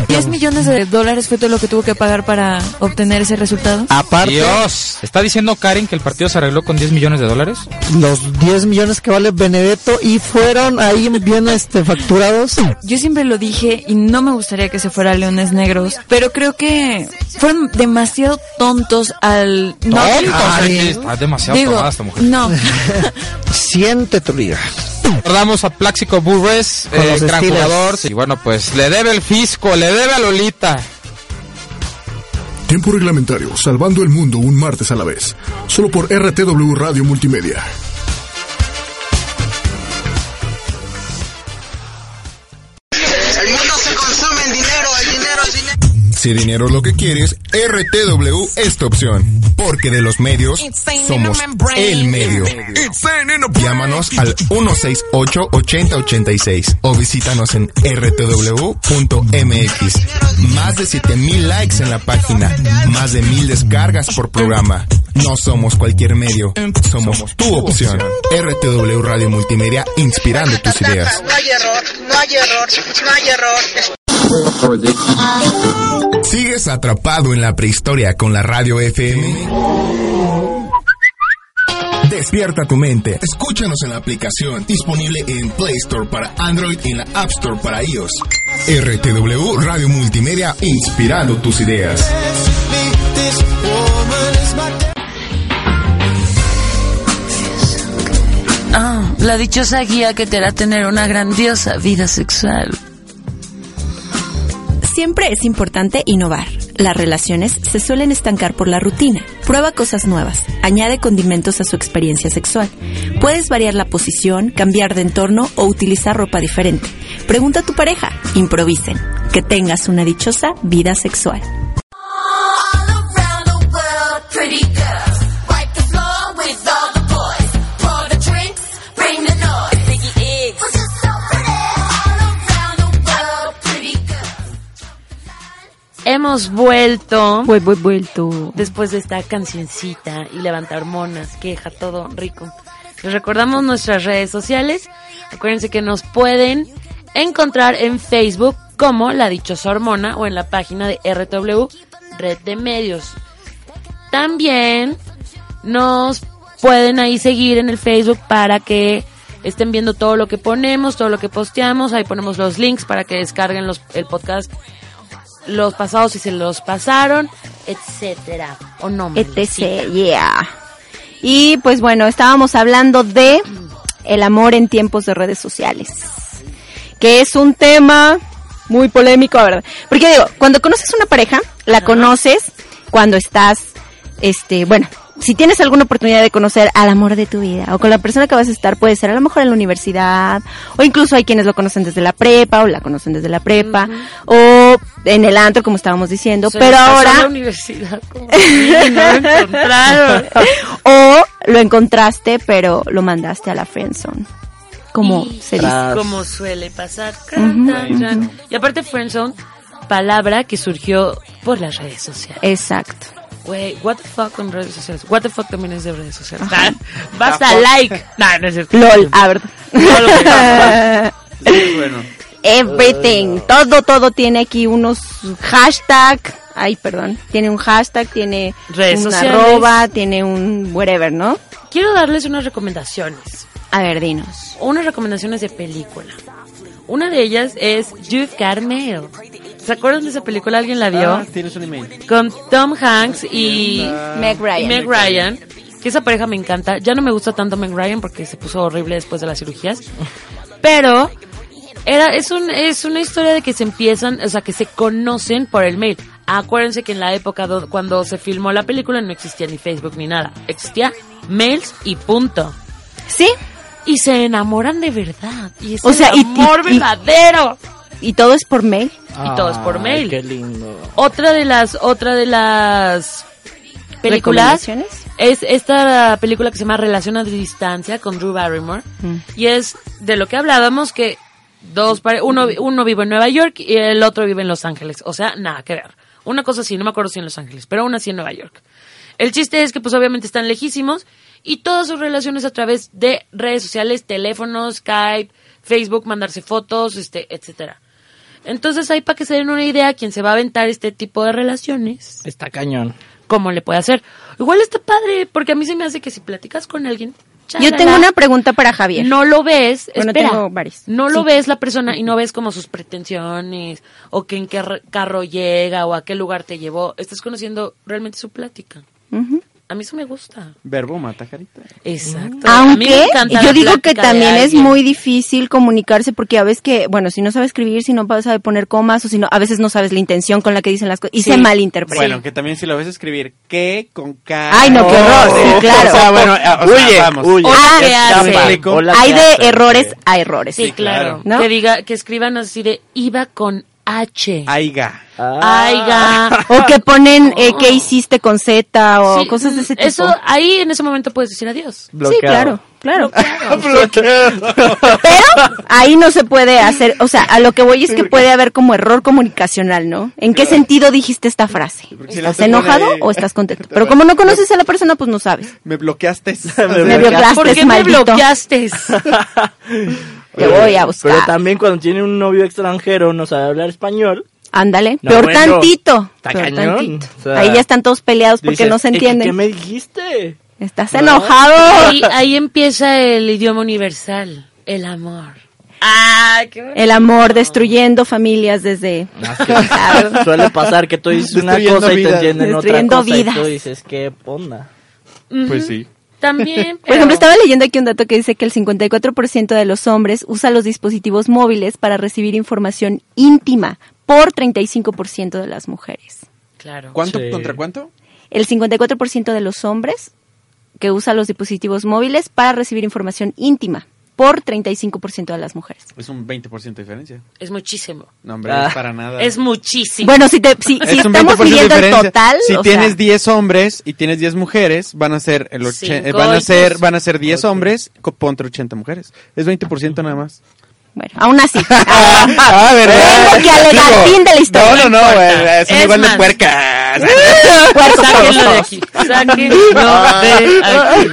S2: 10 millones de dólares fue todo lo que tuvo que pagar para obtener ese resultado.
S12: Aparte,
S11: Dios, ¿está diciendo Karen que el partido se arregló con 10 millones de dólares?
S12: los 10 millones que vale Benedetto y fueron ahí bien este facturados.
S2: Yo siempre lo dije y no me gustaría que se fuera a Leones Negros, pero creo que fueron demasiado tontos al... No,
S11: Tontos, Ay, está demasiado
S2: digo,
S11: tomada esta mujer.
S2: No,
S12: Siente tu liga.
S11: Recordamos a Plaxico Burres, eh, gran
S12: Steelers.
S11: jugador. Y bueno, pues le debe el fisco, le debe a Lolita.
S10: Tiempo reglamentario, salvando el mundo un martes a la vez. Solo por RTW Radio Multimedia.
S13: Si dinero es lo que quieres, RTW es tu opción. Porque de los medios, somos el medio. Llámanos al 168-8086 o visítanos en rtw.mx. Más de 7000 likes en la página, más de 1000 descargas por programa. No somos cualquier medio, somos tu opción. RTW Radio Multimedia, inspirando tus ideas.
S9: No hay error, no hay error, no hay error.
S13: ¿Sigues atrapado en la prehistoria con la radio FM? Despierta tu mente. Escúchanos en la aplicación disponible en Play Store para Android y en la App Store para iOS. RTW Radio Multimedia, inspirando tus ideas.
S3: Ah, la dichosa guía que te hará tener una grandiosa vida sexual.
S4: Siempre es importante innovar. Las relaciones se suelen estancar por la rutina. Prueba cosas nuevas. Añade condimentos a su experiencia sexual. Puedes variar la posición, cambiar de entorno o utilizar ropa diferente. Pregunta a tu pareja. Improvisen. Que tengas una dichosa vida sexual.
S3: Hemos vuelto.
S4: vuelto.
S3: Después de esta cancioncita y levanta hormonas, que deja todo rico. Les recordamos nuestras redes sociales. Acuérdense que nos pueden encontrar en Facebook como La Dichosa Hormona o en la página de RW Red de Medios. También nos pueden ahí seguir en el Facebook para que estén viendo todo lo que ponemos, todo lo que posteamos. Ahí ponemos los links para que descarguen los, el podcast, los pasados si se los pasaron, etcétera. O no,
S4: etc. Yeah. Y pues bueno, estábamos hablando de el amor en tiempos de redes sociales. Que es un tema muy polémico, ¿verdad? Porque digo, cuando conoces una pareja, la conoces cuando estás, este, bueno, si tienes alguna oportunidad de conocer al amor de tu vida o con la persona que vas a estar, puede ser a lo mejor en la universidad o incluso hay quienes lo conocen desde la prepa o la conocen desde la prepa o en el antro como estábamos diciendo,
S3: Se
S4: pero ahora
S3: a la universidad, como que no lo encontraron.
S4: o lo encontraste pero lo mandaste a la friendzone. Como
S3: Y-
S4: se dice.
S3: Como suele pasar. Y aparte friendzone, palabra que surgió por las redes sociales.
S4: Exacto.
S3: Güey, what the fuck con redes sociales. What the fuck también es de redes sociales.
S4: Ajá.
S3: Basta, like. Nah, no es cierto.
S4: LOL, a ver.
S7: bueno.
S4: Everything, todo, todo tiene aquí unos hashtag, ay, perdón, tiene un hashtag, tiene
S3: Redes
S4: un
S3: sociales.
S4: arroba, tiene un whatever, ¿no?
S3: Quiero darles unas recomendaciones.
S4: A ver, dinos.
S3: Unas recomendaciones de película. Una de ellas es You've Got Mail. ¿Se acuerdan de esa película? ¿Alguien la vio?
S7: Ah, tienes un email.
S3: Con Tom Hanks y
S4: Meg Ryan.
S3: y Meg Ryan. Que esa pareja me encanta. Ya no me gusta tanto Meg Ryan porque se puso horrible después de las cirugías. Pero era, es, un, es una historia de que se empiezan, o sea, que se conocen por el mail. Acuérdense que en la época do- cuando se filmó la película no existía ni Facebook ni nada. Existía mails y punto.
S4: Sí.
S3: Y se enamoran de verdad. Y es
S4: O
S3: el
S4: sea, y-
S3: amor
S4: y- y-
S3: verdadero.
S4: Y todo es por mail.
S3: Y todo es por mail.
S8: Qué lindo.
S3: Otra de las, otra de las películas es esta película que se llama Relación a Distancia con Drew Barrymore.
S4: Mm.
S3: Y es de lo que hablábamos que dos pare- uno, uno vive en Nueva York y el otro vive en Los Ángeles. O sea, nada que ver. Una cosa así, no me acuerdo si en Los Ángeles, pero aún así en Nueva York. El chiste es que pues obviamente están lejísimos y todas sus relaciones a través de redes sociales, teléfonos, Skype, Facebook, mandarse fotos, este, etcétera. Entonces ahí para que se den una idea quién se va a aventar este tipo de relaciones,
S8: Está cañón.
S3: cómo le puede hacer. Igual está padre, porque a mí se me hace que si platicas con alguien,
S4: Yo tengo una pregunta para Javier.
S3: no lo ves,
S4: Bueno,
S3: espera,
S4: tengo varias.
S3: no lo
S4: Sí.
S3: ves la persona y no ves como sus pretensiones o que en qué carro llega o a qué lugar te llevó. Estás conociendo realmente su plática.
S4: Ujú.
S3: A mí eso me gusta.
S7: Verbo mata carita.
S3: Exacto. Me
S4: Aunque yo digo que también es muy difícil comunicarse porque a veces que, bueno, si no sabe escribir, si no sabe poner comas o si no, a veces no sabes la intención con la que dicen las cosas y
S7: Sí.
S4: se malinterpreta.
S7: Bueno, que también si lo ves escribir, ¿qué? Con K.
S4: Ay, no, qué horror, sí, claro.
S7: O sea, bueno, o sea,
S8: Huye,
S7: vamos.
S8: huye. Hola,
S4: Hay
S8: ¿qué
S4: de errores a errores.
S3: Sí, claro.
S4: ¿No?
S3: Que diga, que escriban así de iba con H.
S7: Aiga.
S3: Aiga.
S4: O que ponen eh, qué hiciste con Z o
S3: Sí,
S4: cosas de ese tipo.
S3: Eso, ahí en ese momento puedes decir adiós.
S4: Sí, claro, claro.
S8: Bloqueado.
S4: Pero ahí no se puede hacer, o sea, a lo que voy es que puede haber como error comunicacional, ¿no? ¿En qué sentido dijiste esta frase? ¿Estás enojado
S7: ahí-
S4: o estás contento? Pero como no conoces a la persona, pues no sabes.
S7: Me bloqueaste.
S4: Me bloqueaste,
S3: ¿Por qué me
S4: maldito. Te voy a buscar.
S8: Pero también cuando tiene un novio extranjero no sabe hablar español.
S4: Ándale,
S8: No,
S4: peor
S8: bueno,
S4: tantito.
S8: está
S4: peor
S8: cañón.
S4: tantito.
S8: O sea,
S4: ahí ya están todos peleados porque
S8: dices,
S4: no se
S8: "¿Qué-
S4: entienden.
S8: ¿Qué me dijiste?
S4: Estás
S8: ¿No?
S4: enojado.
S3: Ahí, ahí empieza el idioma universal, el amor. Ah, qué
S4: El amor destruyendo familias desde...
S8: Suele pasar que tú dices una cosa y te entienden otra
S4: Destruyendo
S8: cosa
S4: vidas.
S8: y tú dices, ¿qué onda?
S7: Pues sí.
S3: También.
S4: Por ejemplo, estaba leyendo aquí un dato que dice que el 54% de los hombres usa los dispositivos móviles para recibir información íntima por 35% de las mujeres.
S3: Claro.
S7: ¿Cuánto
S8: Sí.
S7: contra cuánto?
S4: El 54% de los hombres que usa los dispositivos móviles para recibir información íntima por 35% de las mujeres.
S7: Es un 20% de diferencia.
S3: Es muchísimo.
S7: No, hombre,
S8: Ah.
S7: es para nada.
S3: Es muchísimo.
S4: Bueno, si, te, si, si
S7: Es
S4: estamos
S7: 20% de
S4: midiendo el total,
S7: Si
S4: o
S7: tienes
S4: sea,
S7: 10 hombres y tienes 10 mujeres, van a ser el
S3: Cinco
S7: eh, van a ser van a ser 10 hombres co- contra 80 mujeres. Es 20% nada más.
S4: Bueno, aún así.
S7: Ah, ¿verdad?
S4: Tengo que alegar
S7: Digo,
S4: fin de la historia.
S7: No, no, no, güey, son
S3: Es
S7: igual de puercas.
S3: Sáquenlo de aquí. Sáquenlo de aquí.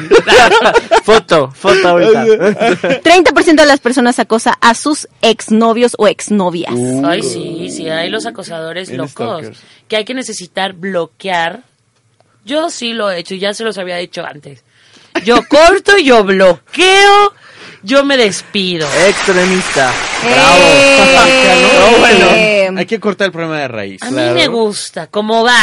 S8: Foto, foto ahorita.
S4: 30% de las personas acosa a sus exnovios o exnovias.
S3: Ay, sí, sí, hay los acosadores locos.
S7: stalkers.
S3: Que hay que necesitar bloquear. Yo sí lo he hecho, ya se los había dicho antes. Yo corto, yo bloqueo, yo me despido.
S8: Extremista.
S4: Eh,
S7: No, bueno, hay que cortar el problema de raíz.
S3: A mí me gusta, ¿cómo va?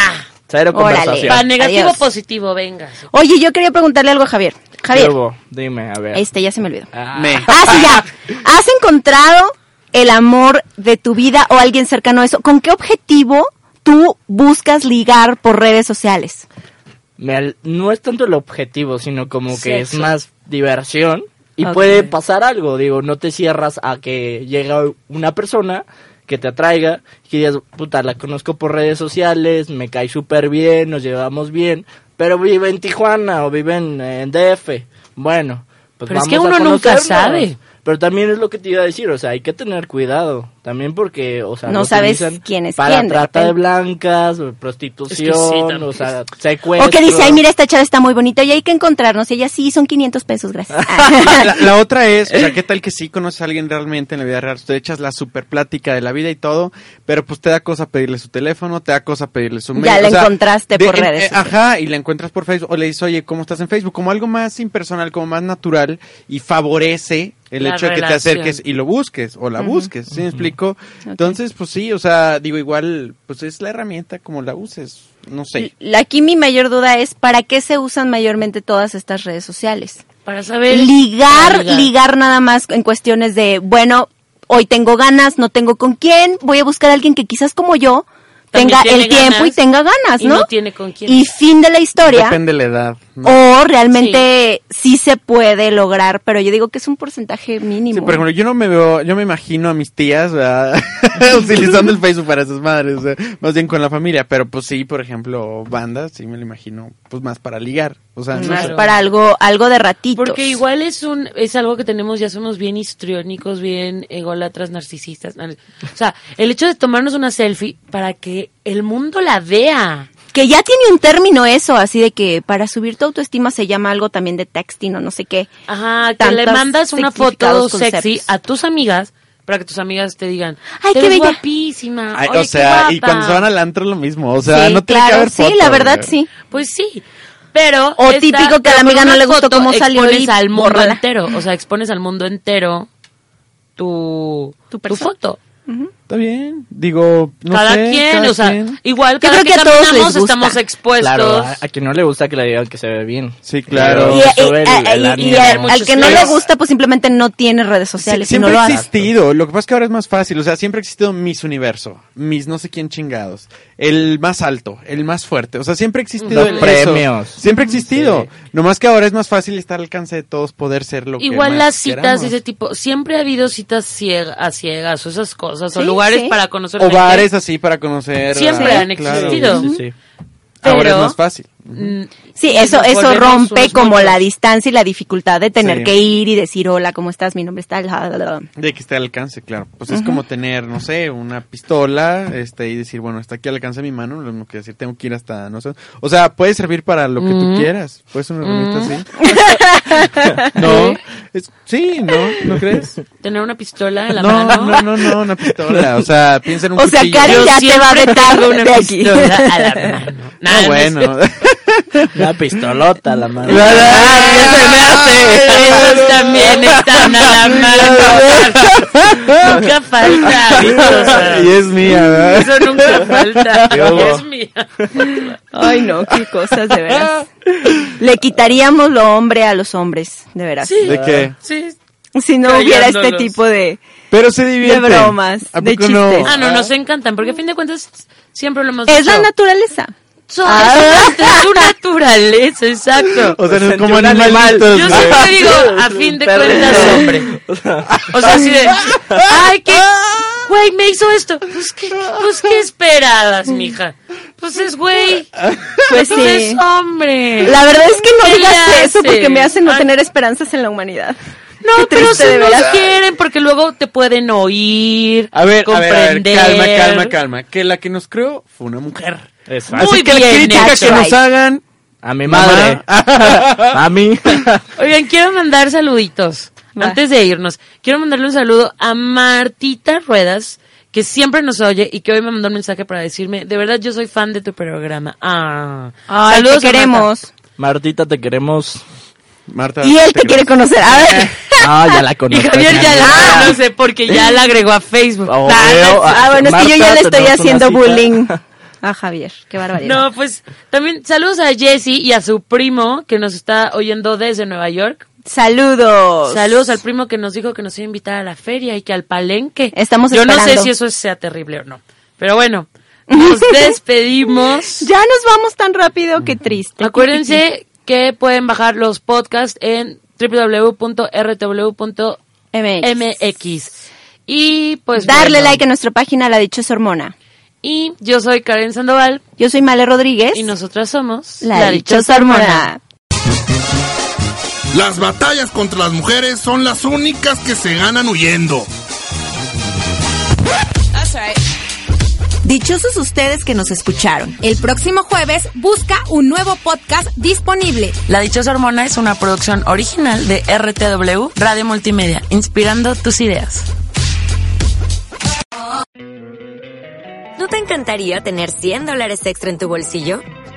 S8: Cero conversación.
S3: Para negativo
S4: Adiós.
S3: positivo, venga.
S4: Oye, yo quería preguntarle algo a Javier.
S8: ¿Qué
S4: Javier?
S8: Dime, a ver.
S4: este ya se me olvidó.
S7: Me.
S4: Ah, sí, ya. ¿Has encontrado el amor de tu vida o alguien cercano a eso? ¿Con qué objetivo tú buscas ligar por redes sociales?
S8: Me al- no es tanto el objetivo, sino como que es más diversión y puede pasar algo. Digo, no te cierras a que llega una persona que te atraiga y que digas, puta, la conozco por redes sociales, me cae súper bien, nos llevamos bien, pero vive en Tijuana o vive en, en DF. Bueno, pues
S3: Pero es
S8: vamos
S3: que
S8: a
S3: uno nunca sabe.
S8: Pero también es lo que te iba a decir, o sea, hay que tener cuidado. También porque, o sea,
S4: No sabes quién es
S8: Para
S4: quién,
S8: trata de blancas, o
S3: Es que sí,
S8: prostitución,
S3: también.
S8: o sea, secuestro.
S4: O que dice, ay, mira, esta chava está muy bonita y hay que encontrarnos. Y ella sí, son 500 pesos, gracias.
S7: La, la otra es, o sea, ¿qué tal que sí conoces a alguien realmente en la vida real? Tú echas la super plática de la vida y todo, pero pues te da cosa pedirle su teléfono, te da cosa pedirle su mail.
S4: Ya la
S7: o sea,
S4: encontraste por
S7: en-
S4: redes
S7: eh,
S4: sociales.
S7: ajá, y la encuentras por Facebook, o le dices, oye, ¿cómo estás en Facebook? Como algo más impersonal, como más natural, y favorece el
S3: La
S7: hecho de que te acerques y lo busques, o la busques, ¿sí me explico? Entonces, pues sí, o sea, digo, igual, pues es la herramienta como la uses, no sé.
S4: La- Aquí mi mayor duda es, ¿para qué se usan mayormente todas estas redes sociales?
S3: Para saber.
S4: ligar,
S3: Ligar.
S4: ligar nada más en cuestiones de, bueno, hoy tengo ganas, no tengo con quién, voy a buscar a alguien que quizás como yo tenga el tiempo
S3: ganas
S4: y tenga ganas,
S3: y
S4: ¿no?
S3: no tiene con quién.
S4: Y fin de la historia.
S7: Depende de la edad.
S4: O realmente sí. se puede lograr, pero yo digo que es un porcentaje mínimo.
S7: Sí, por ejemplo, yo no me veo, yo me imagino a mis tías utilizando el Facebook para sus madres, o sea, más bien con la familia, pero pues sí, por ejemplo, bandas, sí me lo imagino, pues más para ligar, o sea, no sé.
S4: para algo, algo de ratitos.
S3: Porque igual es un es algo que tenemos, ya somos bien histriónicos, bien ególatras, narcisistas. nar- O sea, el hecho de tomarnos una selfie para que el mundo la vea.
S4: Que ya tiene un término eso, así de que para subir tu autoestima se llama algo también de texting o no sé qué.
S3: Ajá, que le mandas una foto sexy
S4: conceptos.
S3: a tus amigas para que tus amigas te digan,
S4: Ay,
S3: "Te
S4: qué
S3: ves
S4: bella".
S3: guapísima.
S7: Ay,
S3: oye,
S7: o
S3: qué
S7: sea, y
S3: guapa".
S7: cuando se van al antro lo mismo, o sea,
S4: Sí,
S7: no tiene que
S4: claro,
S7: haber
S4: sí, la verdad sí.
S3: Pues sí. Pero
S4: O
S3: esta-
S4: típico que a la amiga no le gustó cómo salió
S3: expones
S4: y
S3: al mundo
S4: bórrala.
S3: entero, o sea, expones al mundo entero tu tu, foto.
S7: Está bien, digo, no
S3: cada
S7: sé,
S3: quien,
S7: cada
S3: o sea,
S7: quien.
S3: igual cada
S4: creo
S3: que,
S4: que a todos les gusta.
S3: estamos expuestos.
S8: Claro, a, a quien no le gusta que le digan que se ve bien.
S7: Sí, claro.
S4: Y,
S8: Pero sube
S4: y-
S8: el- el
S4: y- y
S8: ánimo.
S4: al- que no le gusta, pues simplemente no tiene redes sociales no
S7: siempre
S4: lo
S7: ha existido, lo que pasa es que ahora es más fácil, o sea, siempre ha existido Miss Universo, Miss no sé quién chingados, el más alto, el más fuerte, o sea, siempre ha existido
S8: Los
S7: el-
S8: premios.
S7: eso. siempre ha existido, nomás que ahora es más fácil estar al alcance de todos poder ser lo que
S3: Igual las citas
S7: queramos.
S3: ese tipo, siempre ha habido citas ciega- a ciegas o esas cosas, o
S4: Sí,
S3: lugares
S4: sí.
S3: para conocer
S7: o
S3: gente.
S7: bares así para conocer.
S3: Siempre
S7: ah,
S3: han
S7: claro.
S3: existido.
S8: Sí, sí.
S7: Ahora es
S3: Pero-
S7: más fácil.
S4: Sí, eso, eso rompe como la distancia y la dificultad de tener
S7: Sí.
S4: que ir y decir, hola, ¿cómo estás? Mi nombre es tal. bla, bla, bla".
S7: De que esté al alcance, claro. Pues es como tener, no sé, una pistola, este, y decir, bueno, está aquí al alcance de mi mano, lo mismo que decir, tengo que ir hasta, no sé. O sea, puede servir para lo que tú
S3: Mm.
S7: quieras. Puede ser una herramienta
S3: Mm.
S7: así. no, es- sí, ¿no? ¿No crees?
S3: Tener una pistola en la
S7: No,
S3: mano.
S7: no, no, no, una pistola. O sea, piensa en un
S4: O sea. Karen
S3: Yo
S4: ya te va a vetar de aquí.
S3: pistola a la mano.
S7: No,
S3: Nada, no
S7: bueno.
S8: Una pistolota a la mano.
S3: Esos también están a la mano. Nunca falta.
S7: y es mía, ¿verdad?
S3: Eso nunca falta. Es mía.
S4: Ay, no, qué cosas, de veras. Le quitaríamos lo hombre a los hombres, de veras.
S3: Sí.
S7: ¿De qué?
S3: Sí.
S4: Si no hubiera este tipo de...
S7: Pero se divierte.
S4: De bromas,
S7: ¿A
S4: de
S7: no?
S4: chistes.
S3: Ah, no, nos encantan, porque a fin de cuentas siempre lo hemos
S4: Es
S3: dicho.
S4: la naturaleza.
S3: Son-
S4: Ah.
S3: su naturaleza, exacto.
S7: O sea, no es como
S8: un animal.
S7: animalitos.
S3: Yo siempre digo, a fin de cuentas, hombre. O sea, así de, ay, qué, güey, me hizo esto. Pues qué, pues qué esperabas, mija. Pues es güey.
S4: Pues
S3: Pues
S4: sí.
S3: es hombre.
S4: La verdad es que no
S3: ¿Qué
S4: digas eso porque me hace no
S3: Ay,
S4: tener esperanzas en la humanidad.
S3: No,
S4: Qué
S3: pero si
S4: veras.
S3: quieren, porque luego te pueden oír,
S7: A ver, a ver, a ver,
S3: comprender.
S7: calma, calma, calma. Que la que nos creó fue una mujer.
S8: Exacto.
S3: Muy
S7: Así que la
S3: bien
S7: crítica
S3: hecho.
S7: que nos hagan.
S8: A mi madre. a mí.
S3: Oigan, quiero mandar saluditos.
S4: Va.
S3: Antes de irnos, quiero mandarle un saludo a Martita Ruedas, que siempre nos oye y que hoy me mandó un mensaje para decirme, de verdad yo soy fan de tu programa. Ah,
S4: Ay,
S3: saludos
S4: te queremos.
S8: Martita, te queremos.
S7: Marta.
S4: Y él te quiere conocer. A ver.
S8: Ah, ya la
S3: Y
S8: conozco.
S3: Javier ya la conoce porque ya la agregó a Facebook.
S8: Oh,
S3: Ah,
S8: veo.
S4: Ah, bueno, es que yo ya le estoy haciendo bullying a Javier. Qué barbaridad.
S3: No, pues también saludos a Jesse y a su primo que nos está oyendo desde Nueva York.
S4: Saludos.
S3: Saludos al primo que nos dijo que nos iba a invitar a la feria y que al palenque.
S4: Estamos
S3: Yo no sé si eso sea terrible o no. Pero bueno, nos despedimos.
S4: Ya nos vamos tan rápido, qué triste.
S3: Acuérdense que pueden bajar los podcasts en www.rtw.mx. Y pues
S4: Darle
S3: bueno.
S4: like a nuestra página La Dichosa Hormona.
S3: Y yo soy Karen Sandoval.
S4: Yo soy Male Rodríguez.
S3: Y nosotras somos
S4: La, Dichosa Hormona.
S1: Las batallas contra las mujeres son las únicas que se ganan huyendo.
S14: Dichosos ustedes que nos escucharon.
S2: El próximo jueves busca un nuevo podcast disponible.
S3: La Dichosa Hormona es una producción original de RTW Radio Multimedia, inspirando tus ideas.
S15: ¿No te encantaría tener 100 dólares extra en tu bolsillo?